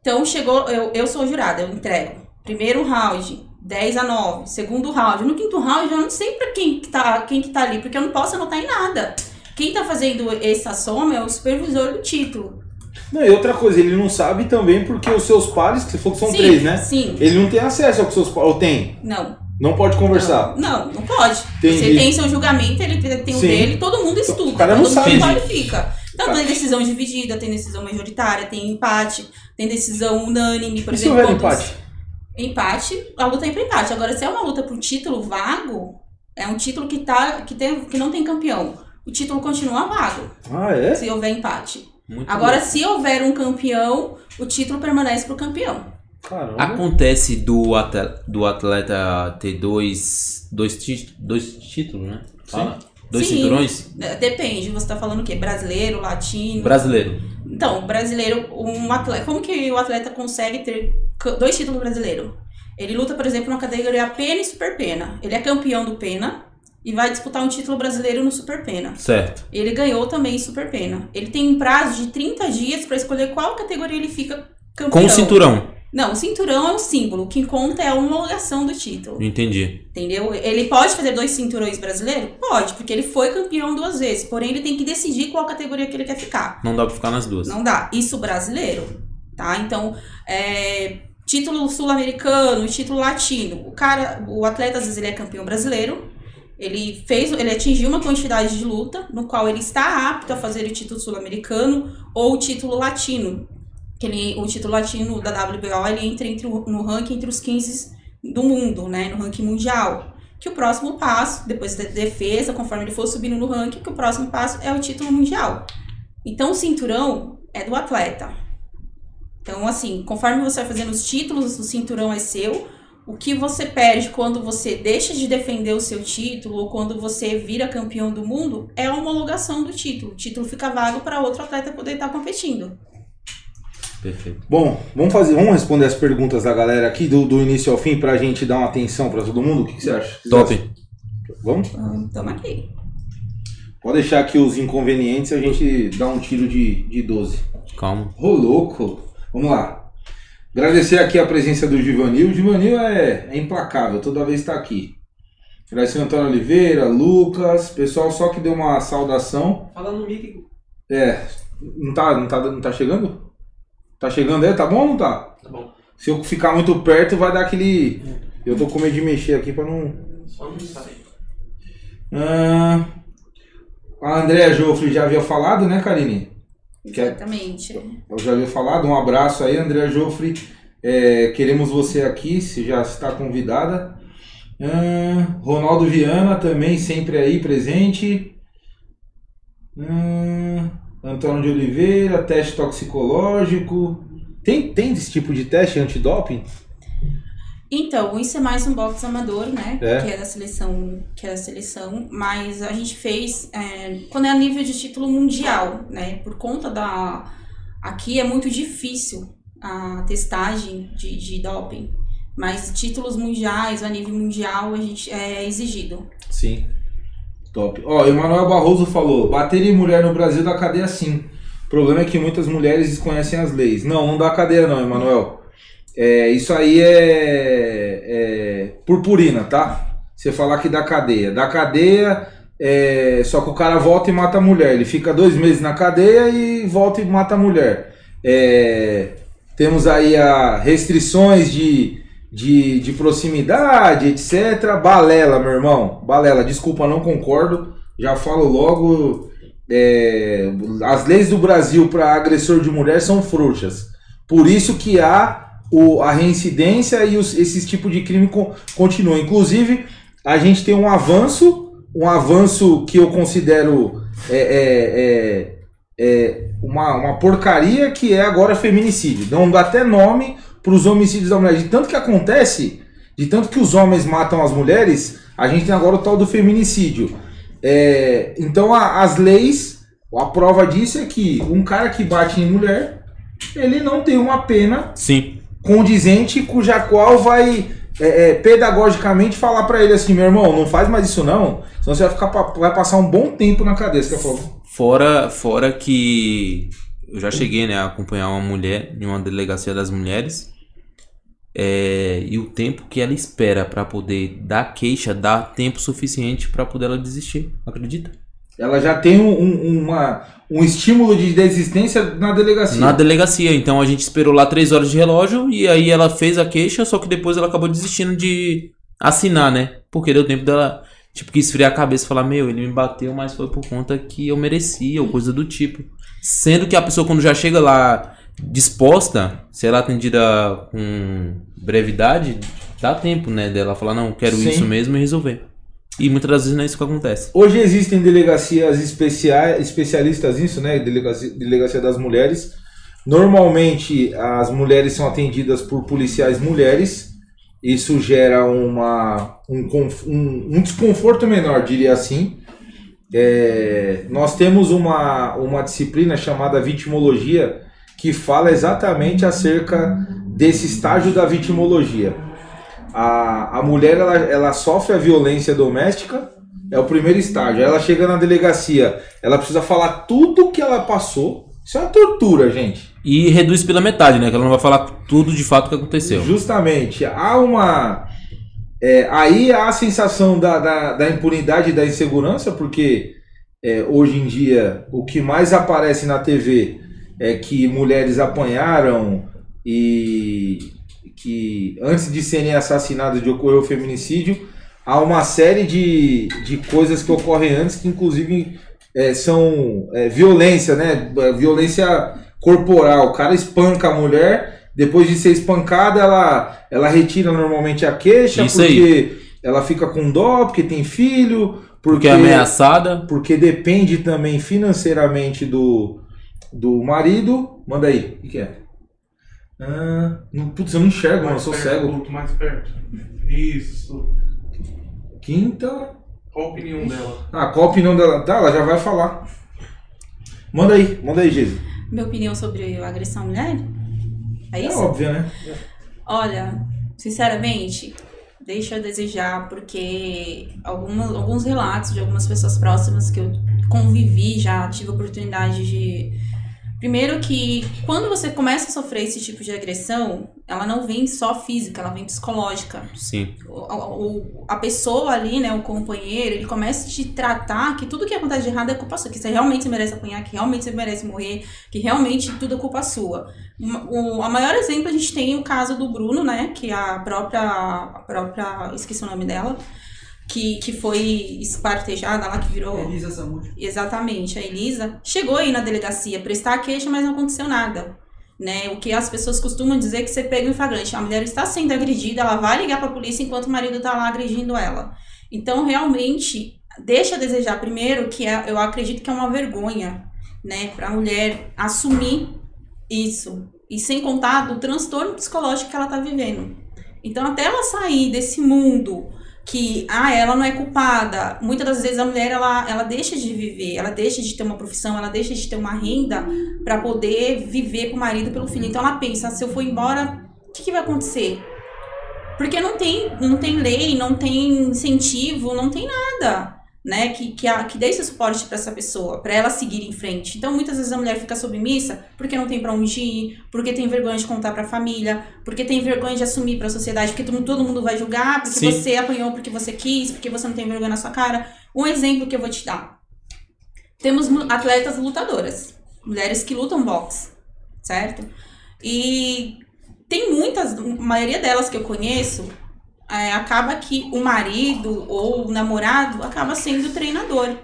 Então chegou, eu, eu sou jurada, eu entrego. Primeiro round, 10 a 9. Segundo round. No quinto round, eu não sei pra quem que tá, quem que tá ali, porque eu não posso anotar em nada. Quem tá fazendo essa soma é o supervisor do título. Não, e outra coisa, ele não sabe também porque os seus pares, que você falou que são sim, três, né? Sim. Ele não tem acesso ao que seus pares. Ou tem? Não. Não pode conversar. Não, não, não pode. Entendi. Você tem seu julgamento, ele tem o Sim. dele, todo mundo estuda. O cara não todo sabe. mundo qualifica. Então tem decisão dividida, tem decisão majoritária, tem empate, tem decisão unânime, por e se exemplo. houver quando- empate? Empate, a luta é para empate. Agora, se é uma luta por título vago, é um título que, tá, que, tem, que não tem campeão. O título continua vago, Ah, é? se houver empate. Muito Agora, louco. se houver um campeão, o título permanece pro campeão. Caramba. Acontece do atleta, do atleta ter dois, dois, dois títulos, né? Fala? Dois Sim. cinturões? É, Depende, você tá falando o quê? Brasileiro, latino? Brasileiro. Então, brasileiro, um atleta, como que o atleta consegue ter dois títulos brasileiros. Ele luta, por exemplo, na categoria pena e super pena. Ele é campeão do pena e vai disputar um título brasileiro no super pena. Certo. Ele ganhou também super pena. Ele tem um prazo de 30 dias pra escolher qual categoria ele fica campeão. Com o cinturão. Não, o cinturão é o símbolo. O que conta é a homologação do título. Entendi. Entendeu? Ele pode fazer dois cinturões brasileiros? Pode, porque ele foi campeão duas vezes. Porém, ele tem que decidir qual categoria que ele quer ficar. Não dá pra ficar nas duas. Não dá. Isso brasileiro, tá? Então, é, título sul-americano, título latino. O cara, o atleta às vezes ele é campeão brasileiro. Ele fez, ele atingiu uma quantidade de luta no qual ele está apto a fazer o título sul-americano ou o título latino. Que ele, o título latino da WBO ele entra entre, o- no ranking entre os 15 do mundo, né, no ranking mundial. Que o próximo passo, depois da defesa, conforme ele for subindo no ranking, que o próximo passo é o título mundial. Então o cinturão é do atleta. Então, assim, conforme você vai fazendo os títulos, o cinturão é seu. O que você perde quando você deixa de defender o seu título ou quando você vira campeão do mundo é a homologação do título. O título fica vago para outro atleta poder estar competindo. Perfeito. Bom, vamos fazer, vamos responder as perguntas da galera aqui do, do início ao fim pra gente dar uma atenção pra todo mundo. O que, que você acha? Top. Vamos? Então, tamo aqui. Pode deixar aqui os inconvenientes e a gente dá um tiro de, de 12. Calma. Ô, louco! Vamos lá. Agradecer aqui a presença do Givanil. O Givanil é, é implacável, toda vez está aqui. Agradecer ao Antônio Oliveira, Lucas, pessoal só que deu uma saudação. Fala no mic. É, não tá, não tá, não tá chegando? Tá chegando aí? Tá bom ou não tá? Tá bom. Se eu ficar muito perto, vai dar aquele. Eu tô com medo de mexer aqui pra não. Só não sai. Ah, a Andréa Joffre já havia falado, né, Karine? Quer- Exatamente. Eu já havia falado. Um abraço aí, Andréa Joffre. É, queremos você aqui, se já está convidada. Ah, Ronaldo Viana também sempre aí presente. Ah, Antônio de Oliveira, teste toxicológico. Tem, tem esse tipo de teste antidoping? Então, isso é mais um box amador, né? É. Que é da seleção, que é da seleção, mas a gente fez é, quando é a nível de título mundial, né? Por conta da aqui é muito difícil a testagem de, de doping, mas títulos mundiais a nível mundial a gente é exigido. Sim. Top. Ó, Emanuel Barroso falou: bater em mulher no Brasil dá cadeia sim. O problema é que muitas mulheres desconhecem as leis. Não, não dá cadeia não, Emanuel. É, isso aí é, é purpurina, tá? Você falar que dá cadeia. Dá cadeia, é, só que o cara volta e mata a mulher. Ele fica dois meses na cadeia e volta e mata a mulher. É, temos aí a restrições de, de, de proximidade, etc. Balela, meu irmão. Balela, desculpa, não concordo. Já falo logo. é, as leis do Brasil para agressor de mulher são frouxas. Por isso que há o, a reincidência e os, esses tipos de crime con, continuam. Inclusive, a gente tem um avanço, um avanço que eu considero é, é, é, é uma, uma porcaria que é agora feminicídio. Dão até nome para os homicídios da mulher. De tanto que acontece, de tanto que os homens matam as mulheres, a gente tem agora o tal do feminicídio. É, então a- as leis, a prova disso é que um cara que bate em mulher, ele não tem uma pena Sim. Condizente cuja qual vai é, é, pedagogicamente falar pra ele assim, meu irmão, não faz mais isso não, senão você vai ficar vai passar um bom tempo na cadeia. Você? Fora, fora que eu já cheguei né, a acompanhar uma mulher em uma delegacia das mulheres. é, e o tempo que ela espera pra poder dar queixa dá tempo suficiente pra poder ela desistir. Acredita? Ela já tem um, um- uma, um estímulo de desistência na delegacia. Na delegacia. Então a gente esperou lá três horas de relógio e aí ela fez a queixa, só que depois ela acabou desistindo de assinar, né? Porque deu tempo dela, tipo, que esfriar a cabeça e falar: Meu, ele me bateu, mas foi por conta que eu merecia, ou coisa do tipo. Sendo que a pessoa, quando já chega lá disposta, se ela é atendida com brevidade, dá tempo, né? Dela falar: Não, quero Sim. isso mesmo e resolver. E muitas das vezes não é isso que acontece. Hoje existem delegacias especiais, especialistas nisso, né? Delegacia, delegacia das mulheres. Normalmente as mulheres são atendidas por policiais mulheres. Isso gera uma, um, um- um desconforto menor, diria assim. É, nós temos uma, uma disciplina chamada vitimologia que fala exatamente acerca desse estágio da vitimologia. A, a mulher ela, ela sofre a violência doméstica, é o primeiro estágio. Aí Ela chega na delegacia, ela precisa falar tudo que ela passou. Isso é uma tortura, gente. E reduz pela metade, né? Que ela não vai falar tudo de fato que aconteceu. Justamente. Há uma. é, aí há a sensação da, da, da impunidade e da insegurança, porque é, hoje em dia o que mais aparece na TV é que mulheres apanharam e que antes de serem assassinadas de ocorrer o feminicídio, há uma série de, de coisas que ocorrem antes que inclusive é, são é, violência, né? Violência corporal. O cara espanca a mulher, depois de ser espancada, ela, ela retira normalmente a queixa, Isso aí. porque ela fica com dó, porque tem filho, Porque é ameaçada. porque depende também financeiramente do, do marido. Manda aí, o que é? Ah, não, putz, eu não enxergo, mano, eu sou perto, cego. Guto, mais perto. Isso. Quinta. Qual a opinião dela? Ah, qual a opinião dela? Tá, ela já vai falar. Manda aí, manda aí, Geise. Minha opinião sobre a agressão à mulher? É É isso? óbvio, né? Olha, sinceramente, deixa a desejar, porque alguma, alguns relatos de algumas pessoas próximas que eu convivi já, tive a oportunidade de. Primeiro que quando você começa a sofrer esse tipo de agressão, ela não vem só física, ela vem psicológica. Sim. O- o- a pessoa ali, né, o companheiro, ele começa a te tratar que tudo que acontece de errado é culpa sua, que você realmente merece apanhar, que realmente você merece morrer, que realmente tudo é culpa sua. O, a maior exemplo a gente tem o caso do Bruno, né, que a própria, a própria, esqueci o nome dela, que, que foi espartejada lá, que virou... Elisa Samud. Exatamente, a Elisa chegou aí na delegacia prestar a queixa, mas não aconteceu nada. Né? O que as pessoas costumam dizer é que você pega em flagrante. A mulher está sendo agredida, ela vai ligar para a polícia enquanto o marido está lá agredindo ela. Então, realmente, deixa a desejar primeiro que é, eu acredito que é uma vergonha, né, para a mulher assumir isso. E sem contar do transtorno psicológico que ela está vivendo. Então, até ela sair desse mundo que ah, ela não é culpada. Muitas das vezes a mulher ela, ela deixa de viver, ela deixa de ter uma profissão, ela deixa de ter uma renda para poder viver com o marido pelo filho. Então ela pensa, se eu for embora, o que, que vai acontecer? Porque não tem, não tem lei, não tem incentivo, não tem nada, né? Que, que, a, que dê esse suporte para essa pessoa, para ela seguir em frente. Então muitas vezes a mulher fica submissa porque não tem para onde ir, porque tem vergonha de contar para a família, porque tem vergonha de assumir para a sociedade, porque todo, mundo vai julgar, porque Sim. você apanhou porque você quis, porque você não tem vergonha na sua cara. Um exemplo que eu vou te dar. Temos atletas lutadoras, mulheres que lutam boxe, certo? E tem muitas, a maioria delas que eu conheço, é, acaba que o marido ou o namorado acaba sendo o treinador.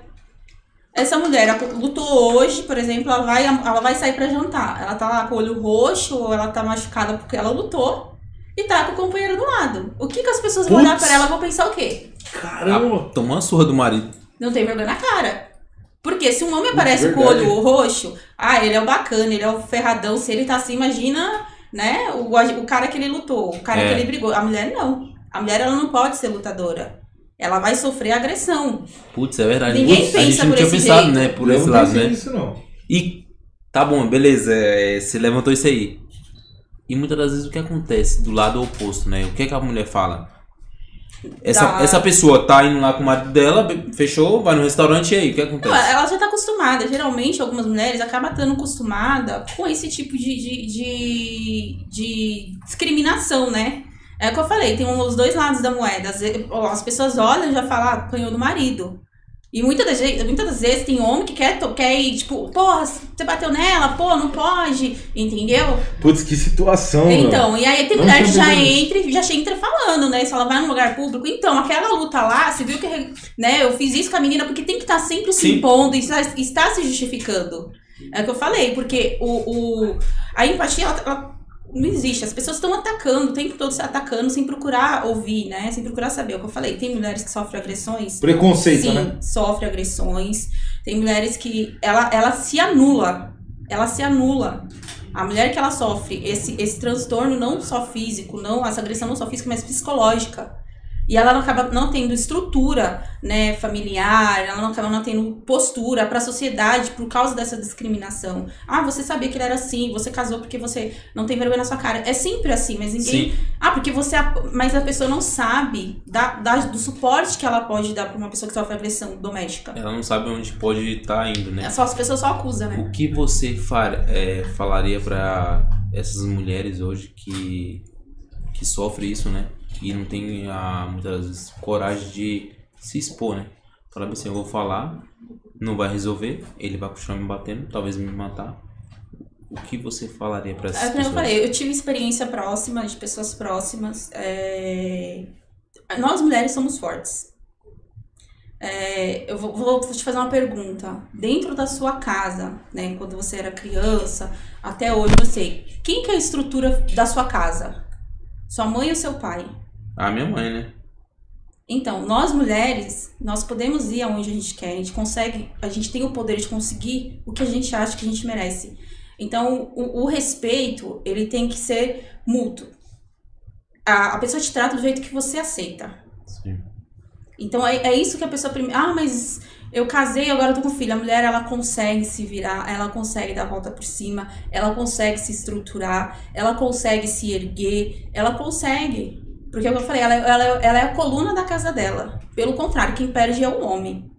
Essa mulher ela lutou hoje, por exemplo, ela vai, ela vai sair pra jantar. Ela tá lá com o olho roxo, ou ela tá machucada porque ela lutou, e tá com o companheiro do lado. O que, que as pessoas vão olhar pra ela e vão pensar o quê? Caramba! Tomou uma surra do marido. Não tem vergonha na cara. Porque se um homem aparece com o verdade. olho roxo, ah, ele é o bacana, ele é o ferradão, se ele tá assim, imagina, né, o, o cara que ele lutou, o cara É. que ele brigou. A mulher não. A mulher, ela não pode ser lutadora. Ela vai sofrer agressão. Putz, é verdade. Ninguém Putz, a pensa gente não por tinha esse pensado, jeito. né, por eu esse não lado, né? nisso, não. E tá bom, beleza, é, você levantou isso aí. E muitas das vezes o que acontece do lado oposto, né? O que, é que a mulher fala? Essa, Da- essa pessoa tá indo lá com o marido dela, fechou, vai no restaurante e aí, o que Não, acontece? ela já tá acostumada. Geralmente, algumas mulheres acabam estando acostumada com esse tipo de, de, de, de discriminação, né? É o que eu falei, tem os dois lados da moeda. Ó, As pessoas olham e já falam, ah, apanhou do marido. E muitas das, vezes, muitas das vezes tem homem que quer, quer ir, tipo, porra, você bateu nela, pô, não pode, entendeu? Putz, que situação, meu. Então, e aí tem Não mulher que já entra, já entra falando, né? Se ela vai num lugar público, então, aquela luta lá, você viu que, né, eu fiz isso com a menina porque tem que estar sempre se Sim. impondo e está, está se justificando. É o que eu falei, porque o, o, a empatia, ela, ela não existe. As pessoas estão atacando, o tempo todo se atacando sem procurar ouvir, né? Sem procurar saber. É o que eu falei, tem mulheres que sofrem agressões Preconceito, Sim, né? sofre agressões. Tem mulheres que ela, ela se anula. Ela se anula. A mulher que ela sofre esse, esse transtorno não só físico, não essa agressão não só física, mas psicológica. E ela não acaba não tendo estrutura, né, familiar, ela não acaba não tendo postura para a sociedade por causa dessa discriminação. Ah, você sabia que ele era assim, você casou porque você não tem vergonha na sua cara. É sempre assim, mas ninguém. Sim. Ah, porque você. Mas a pessoa não sabe da, da- do suporte que ela pode dar para uma pessoa que sofre agressão doméstica. Ela não sabe onde pode estar indo, né? É só, as pessoas só acusam, né? O que você far, é, falaria pra essas mulheres hoje que, que sofrem isso, né? E não tem a, muitas vezes coragem de se expor, né? Falar assim, eu vou falar, não vai resolver, ele vai continuar me batendo, talvez me matar. O que você falaria pra essas É como eu pessoas? falei, eu tive experiência próxima, de pessoas próximas. é, Nós mulheres somos fortes. É, eu vou, vou te fazer uma pergunta. Dentro da sua casa, né, quando você era criança, até hoje, sei. Quem que é a estrutura da sua casa? Sua mãe ou seu pai? Ah, minha mãe, né? Então, nós mulheres, nós podemos ir aonde a gente quer, a gente consegue, a gente tem o poder de conseguir o que a gente acha que a gente merece. Então, o, o respeito, ele tem que ser mútuo. A, a pessoa te trata do jeito que você aceita. Sim. Então, é, é isso que a pessoa primeiro. Ah, mas eu casei, agora eu tô com filho. A mulher, ela consegue se virar, ela consegue dar a volta por cima, ela consegue se estruturar, ela consegue se erguer, ela consegue. Porque é o que eu falei, ela, ela, ela é a coluna da casa dela. Pelo contrário, quem perde é o homem.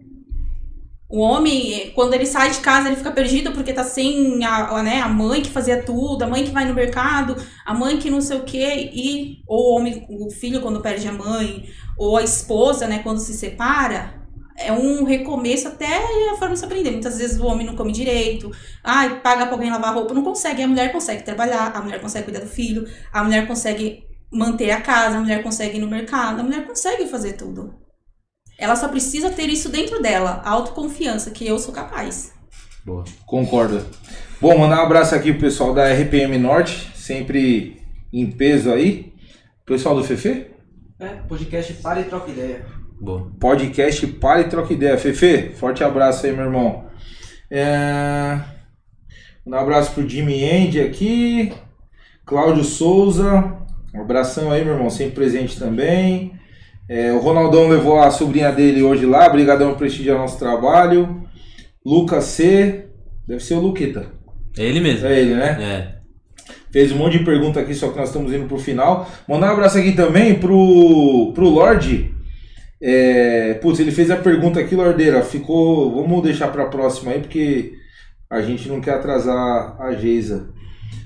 O homem, quando ele sai de casa, ele fica perdido porque tá sem a, a, né, a mãe que fazia tudo, a mãe que vai no mercado, a mãe que não sei o quê, e ou o homem, o filho quando perde a mãe, ou a esposa, né, quando se separa, é um recomeço até a forma de se aprender. Muitas vezes o homem não come direito, ai, paga pra alguém lavar roupa, não consegue. A mulher consegue trabalhar, a mulher consegue cuidar do filho, a mulher consegue manter a casa, a mulher consegue ir no mercado, a mulher consegue fazer tudo. Ela só precisa ter isso dentro dela, a autoconfiança, que eu sou capaz. Boa. Concordo. Bom, mandar um abraço aqui pro pessoal da RPM Norte, sempre em peso aí. Pessoal do Fefe? É, podcast Para e Troca Ideia. Boa. Podcast Para e Troca Ideia. Fefe, forte abraço aí, meu irmão. É... Um abraço pro Jimmy Andy aqui. Cláudio Souza. Um abração aí, meu irmão, sempre presente também. É, o Ronaldão levou a sobrinha dele hoje lá. Obrigadão por prestigiar nosso trabalho. Lucas C. Deve ser o Luquita. É ele mesmo. É ele, né? É. Fez um monte de pergunta aqui, só que nós estamos indo pro final. Mandar um abraço aqui também pro, pro Lorde. É, putz, ele fez a pergunta aqui, Lordeira. Ficou. Vamos deixar pra próxima aí, porque a gente não quer atrasar a Geisa.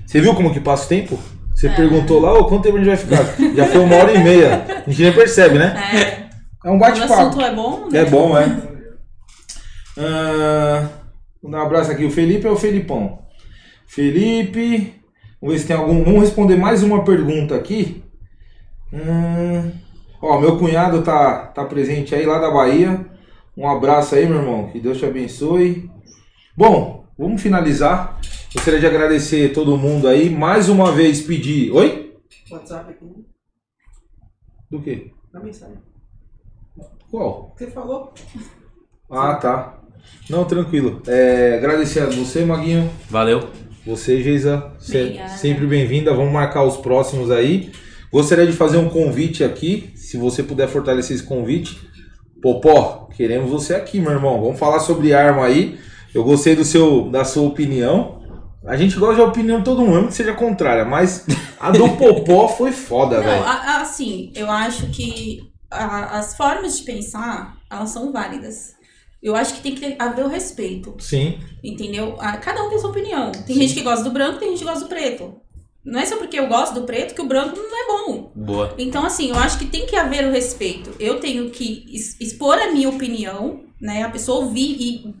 Você viu como que passa o tempo? Você perguntou lá, ô, quanto tempo a gente vai ficar? Já foi uma hora e meia. A gente nem percebe, né? É, É um quando o assunto bate-papo. é bom, né? É bom, é. Dar um abraço aqui. O Felipe é o Felipão. Felipe. Vamos ver se tem algum. Vamos responder mais uma pergunta aqui. Hum, ó, meu cunhado tá, tá presente aí lá da Bahia. Um abraço aí, meu irmão. Que Deus te abençoe. Bom, vamos finalizar. Gostaria de agradecer todo mundo aí. Mais uma vez pedir. Oi? WhatsApp aqui. Do quê? Na mensagem. Qual? Você falou? Ah, tá. Não, tranquilo. É, agradecer a você, Maguinho. Valeu. Você, Geisa, Obrigada. sempre bem-vinda. Vamos marcar os próximos aí. Gostaria de fazer um convite aqui, se você puder fortalecer esse convite. Popó, queremos você aqui, meu irmão. Vamos falar sobre arma aí. Eu gostei do seu, da sua opinião. A gente gosta da opinião de todo mundo, que seja contrária, mas a do (laughs) Popó foi foda, velho. assim, eu acho que a- as formas de pensar, elas são válidas. Eu acho que tem que haver o respeito, Sim, entendeu? Cada um tem sua opinião. Tem Sim. gente que gosta do branco, tem gente que gosta do preto. Não é só porque eu gosto do preto que o branco não é bom. Boa. Então, assim, eu acho que tem que haver o respeito. Eu tenho que expor a minha opinião, né? A pessoa ouvir e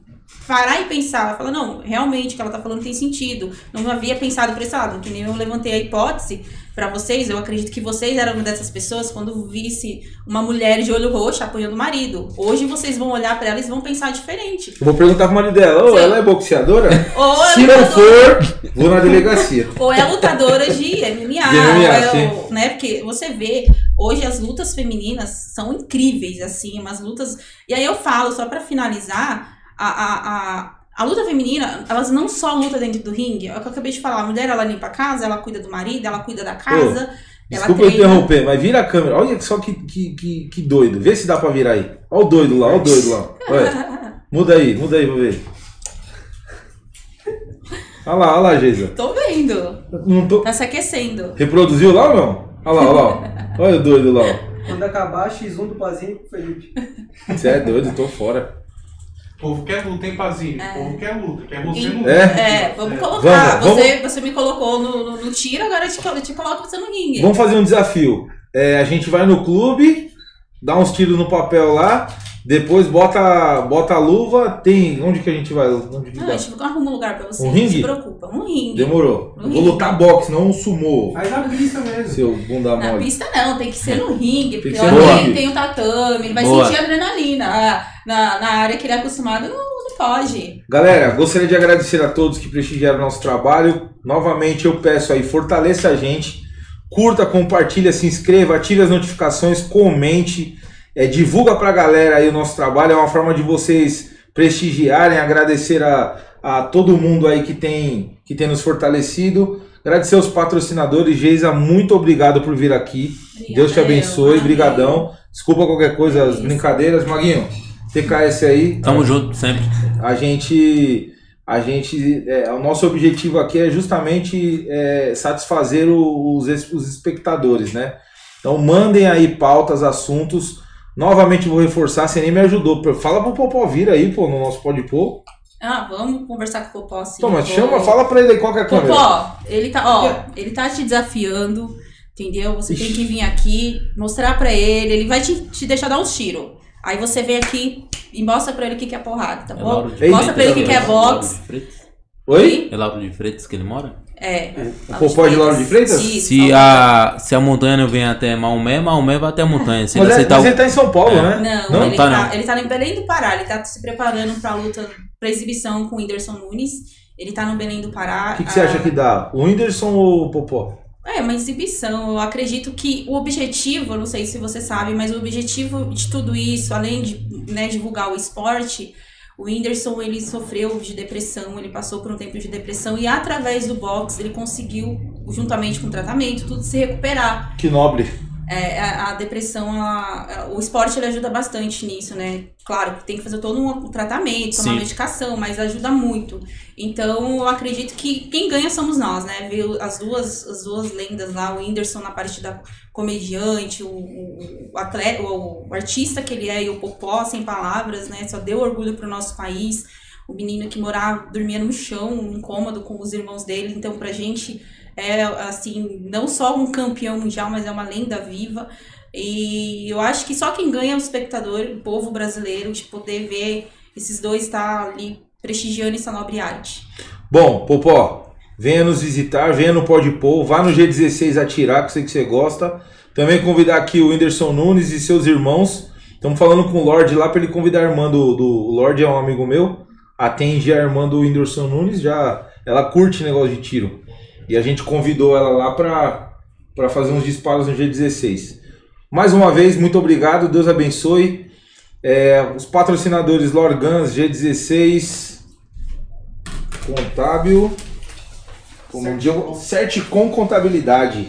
parar e pensar. Falar, não, realmente o que ela tá falando tem sentido. Não havia pensado por esse lado. Que nem eu levantei a hipótese pra vocês. Eu acredito que vocês eram uma dessas pessoas quando visse uma mulher de olho roxo apoiando o marido. Hoje vocês vão olhar pra ela e vão pensar diferente. eu vou perguntar pro marido dela: Sim. ela é boxeadora? (laughs) Ou é Se não for, vou na delegacia. (laughs) ou é lutadora de MMA, De MMA, ou é né? Porque você vê, hoje as lutas femininas são incríveis, assim, umas lutas. E aí eu falo, só pra finalizar, a, a, a, a luta feminina, elas não só lutam dentro do ringue, é o que eu acabei de falar, a mulher ela limpa a casa, ela cuida do marido, ela cuida da casa. Ela Desculpa eu treina. interromper, mas vira a câmera. Olha só que, que, que, que doido. Vê se dá pra virar aí. Olha o doido lá, olha o doido lá. Olha. (laughs) Muda aí, muda aí pra ver. Olha lá, olha lá, Geisa. Tô vendo. Não tô... Tá se aquecendo. Reproduziu lá ou não? Olha lá, olha lá. (laughs) Olha o doido lá. Quando acabar, X1 do Pazinho com o Felipe. Você é doido, tô fora. O povo quer luta, hein, Pazinho? O povo quer luta, quer você no É? É, vamos colocar. Vamos, você, você me colocou no, no, no tiro, agora eu te, eu te coloco você no ringue. Vamos fazer um desafio. É, a gente vai no clube, dá uns tiros no papel lá, depois bota, bota a luva. Tem. Onde que a gente vai? Onde que Não, dá? a gente arruma um lugar pra você. Um não ringue? se preocupa. Um ringue. Demorou. Eu vou ringue. lutar boxe, não um sumô. Faz na pista mesmo. Seu bunda Na mole. pista não, tem que ser no (laughs) ringue, porque tem, ringue. tem o tatame, ele vai Boa. sentir adrenalina. Na, na área que ele é acostumado, não, não pode. Galera, gostaria de agradecer a todos que prestigiaram nosso trabalho. Novamente eu peço aí, fortaleça a gente. Curta, compartilha, se inscreva, ative as notificações, comente, é, divulga pra galera aí o nosso trabalho. É uma forma de vocês prestigiarem, agradecer a, a todo mundo aí que tem, que tem nos fortalecido. Agradecer aos patrocinadores. Geisa, muito obrigado por vir aqui. Deus te abençoe, Amém. brigadão. Desculpa qualquer coisa, as Isso. brincadeiras. Maguinho, TKS aí. Tamo junto sempre. a gente a gente é, o nosso objetivo aqui é justamente é, satisfazer os, os espectadores né então mandem aí pautas assuntos novamente vou reforçar você nem me ajudou Pô, fala pro Popó vir aí pô no nosso pode pôr Ah, vamos conversar com o Popó assim. toma Vou- chama fala pra ele aí qual que é a câmera Popó, ele tá, ó, ele tá te desafiando, entendeu? Você tem que vir aqui, mostrar pra ele, ele vai te, te deixar dar uns tiros. Aí você vem aqui e mostra pra ele o que que é porrada, tá É bom? Mostra pra ele o que que é É Freitas? oi É Lauro de Freitas que ele mora? É. o Popó é de Lauro de Freitas Isso, Se a, se a montanha não vem até Maomé, Maomé vai até a montanha. Se ele mas, é- aceitar mas o- ele tá em São Paulo É. né Não, Não? ele, tá tá, não. ele tá em Belém do Pará, ele tá se preparando pra luta, pra exibição com o Whindersson Nunes. Ele tá no Belém do Pará. o que, que você Ah, acha que dá o Whindersson ou o Popó É, uma exibição. Eu acredito que o objetivo, eu não sei se você sabe, mas o objetivo de tudo isso, além de né, divulgar o esporte, o Whindersson ele sofreu de depressão, ele passou por um tempo de depressão e através do boxe ele conseguiu, juntamente com o tratamento, tudo se recuperar. que nobre É, a, a depressão, ela- ela- o esporte ele ajuda bastante nisso, né? Claro que tem que fazer todo um tratamento, tomar Sim. medicação, mas ajuda muito. Então, eu acredito que quem ganha somos nós, né? Ver as duas, as duas lendas lá, o Whindersson na parte da comediante, o, o, o atleta, o, o artista que ele é e o Popó, sem palavras, né? Só deu orgulho pro nosso país. O menino que morava, dormia no chão, incômodo com os irmãos dele. Então, pra gente, é assim, não só um campeão mundial, mas é uma lenda viva. E eu acho que só quem ganha é o espectador, o povo brasileiro, de poder ver esses dois estar ali prestigiando essa nobre arte. Bom, Popó, venha nos visitar, venha no Pode Pôr, vá no G16 atirar, que sei que você gosta. Também convidar aqui o Whindersson Nunes e seus irmãos. Estamos falando com o Lorde lá para ele convidar a irmã do, do. O Lorde é um amigo meu, atende a irmã do Whindersson Nunes, já ela curte negócio de tiro. E a gente convidou ela lá para fazer uns disparos no G16. Mais uma vez, muito obrigado, Deus abençoe. É, os patrocinadores Lorgans, G16, Contábil, como um dia, Certicom Contabilidade.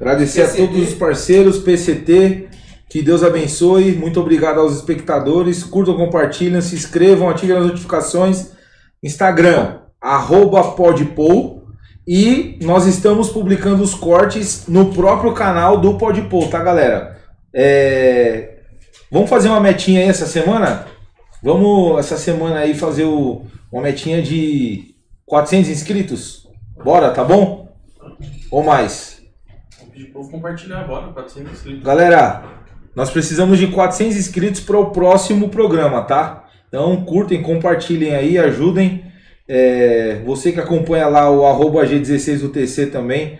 Agradecer a PCT. todos os parceiros, PCT, que Deus abençoe. Muito obrigado aos espectadores. Curtam, compartilhem, se inscrevam, ativem as notificações. Instagram, arroba podpol. E nós estamos publicando os cortes no próprio canal do Podpol, tá, galera? É, Vamos fazer uma metinha aí essa semana? Vamos essa semana aí fazer o- uma metinha de 400 inscritos? Bora, tá bom? Ou mais? Vou compartilhar agora, 400 inscritos. Galera, nós precisamos de 400 inscritos para o próximo programa, tá? Então curtem, compartilhem aí, ajudem. É, você que acompanha lá o arroba G16UTC também,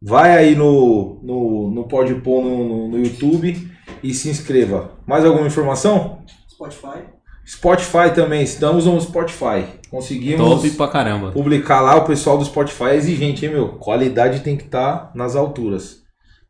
vai aí no, no, no Podpon no, no, no YouTube e se inscreva. Mais alguma informação? Spotify. Spotify também, estamos no Spotify. Conseguimos Top pra caramba. publicar lá, o pessoal do Spotify é exigente, hein, meu? Qualidade tem que estar nas alturas.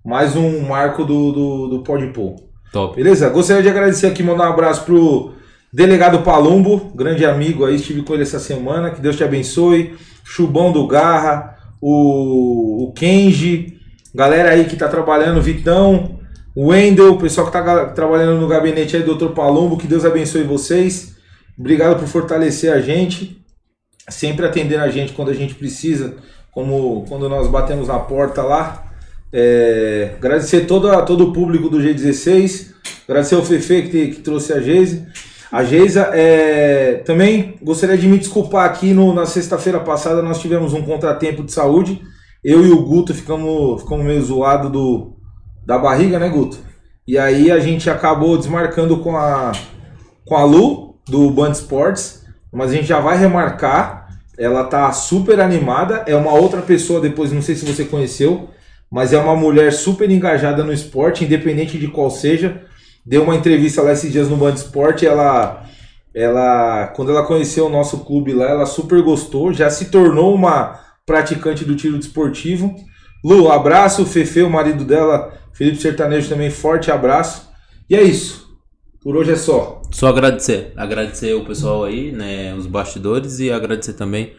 Mais um marco do, do, do Podpol. Top. Beleza? Gostaria de agradecer aqui, mandar um abraço pro delegado Palumbo, grande amigo aí, estive com ele essa semana, que Deus te abençoe. Chubão do Garra, o, o Kenji, Galera aí que tá trabalhando, Vitão, o Wendel, o pessoal que tá trabalhando no gabinete aí, Dr. Palombo, que Deus abençoe vocês. Obrigado por fortalecer a gente, sempre atender a gente quando a gente precisa, como quando nós batemos na porta lá. É, agradecer todo, todo o público do G16, agradecer ao Fefe que, te- que trouxe a Geise. A Geisa, é, também gostaria de me desculpar aqui, no, na sexta-feira passada nós tivemos um contratempo de saúde, eu e o Guto ficamos, ficamos meio zoado do, da barriga, né, Guto? E aí a gente acabou desmarcando com a, com a Lu, do Band Sports, mas a gente já vai remarcar. Ela tá super animada, é uma outra pessoa depois, não sei se você conheceu, mas é uma mulher super engajada no esporte, independente de qual seja. Deu uma entrevista lá esses dias no Band Esporte, ela ela quando ela conheceu o nosso clube lá, ela super gostou, já se tornou uma praticante do tiro desportivo. Lu, abraço, Fefe, o marido dela, Felipe Sertanejo também, forte abraço. E é isso. Por hoje é só. Só agradecer. Agradecer o pessoal aí, né? Os bastidores e agradecer também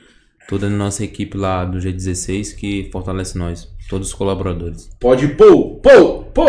toda a nossa equipe lá do G16 que fortalece nós, todos os colaboradores. Pode pô, pô, pô.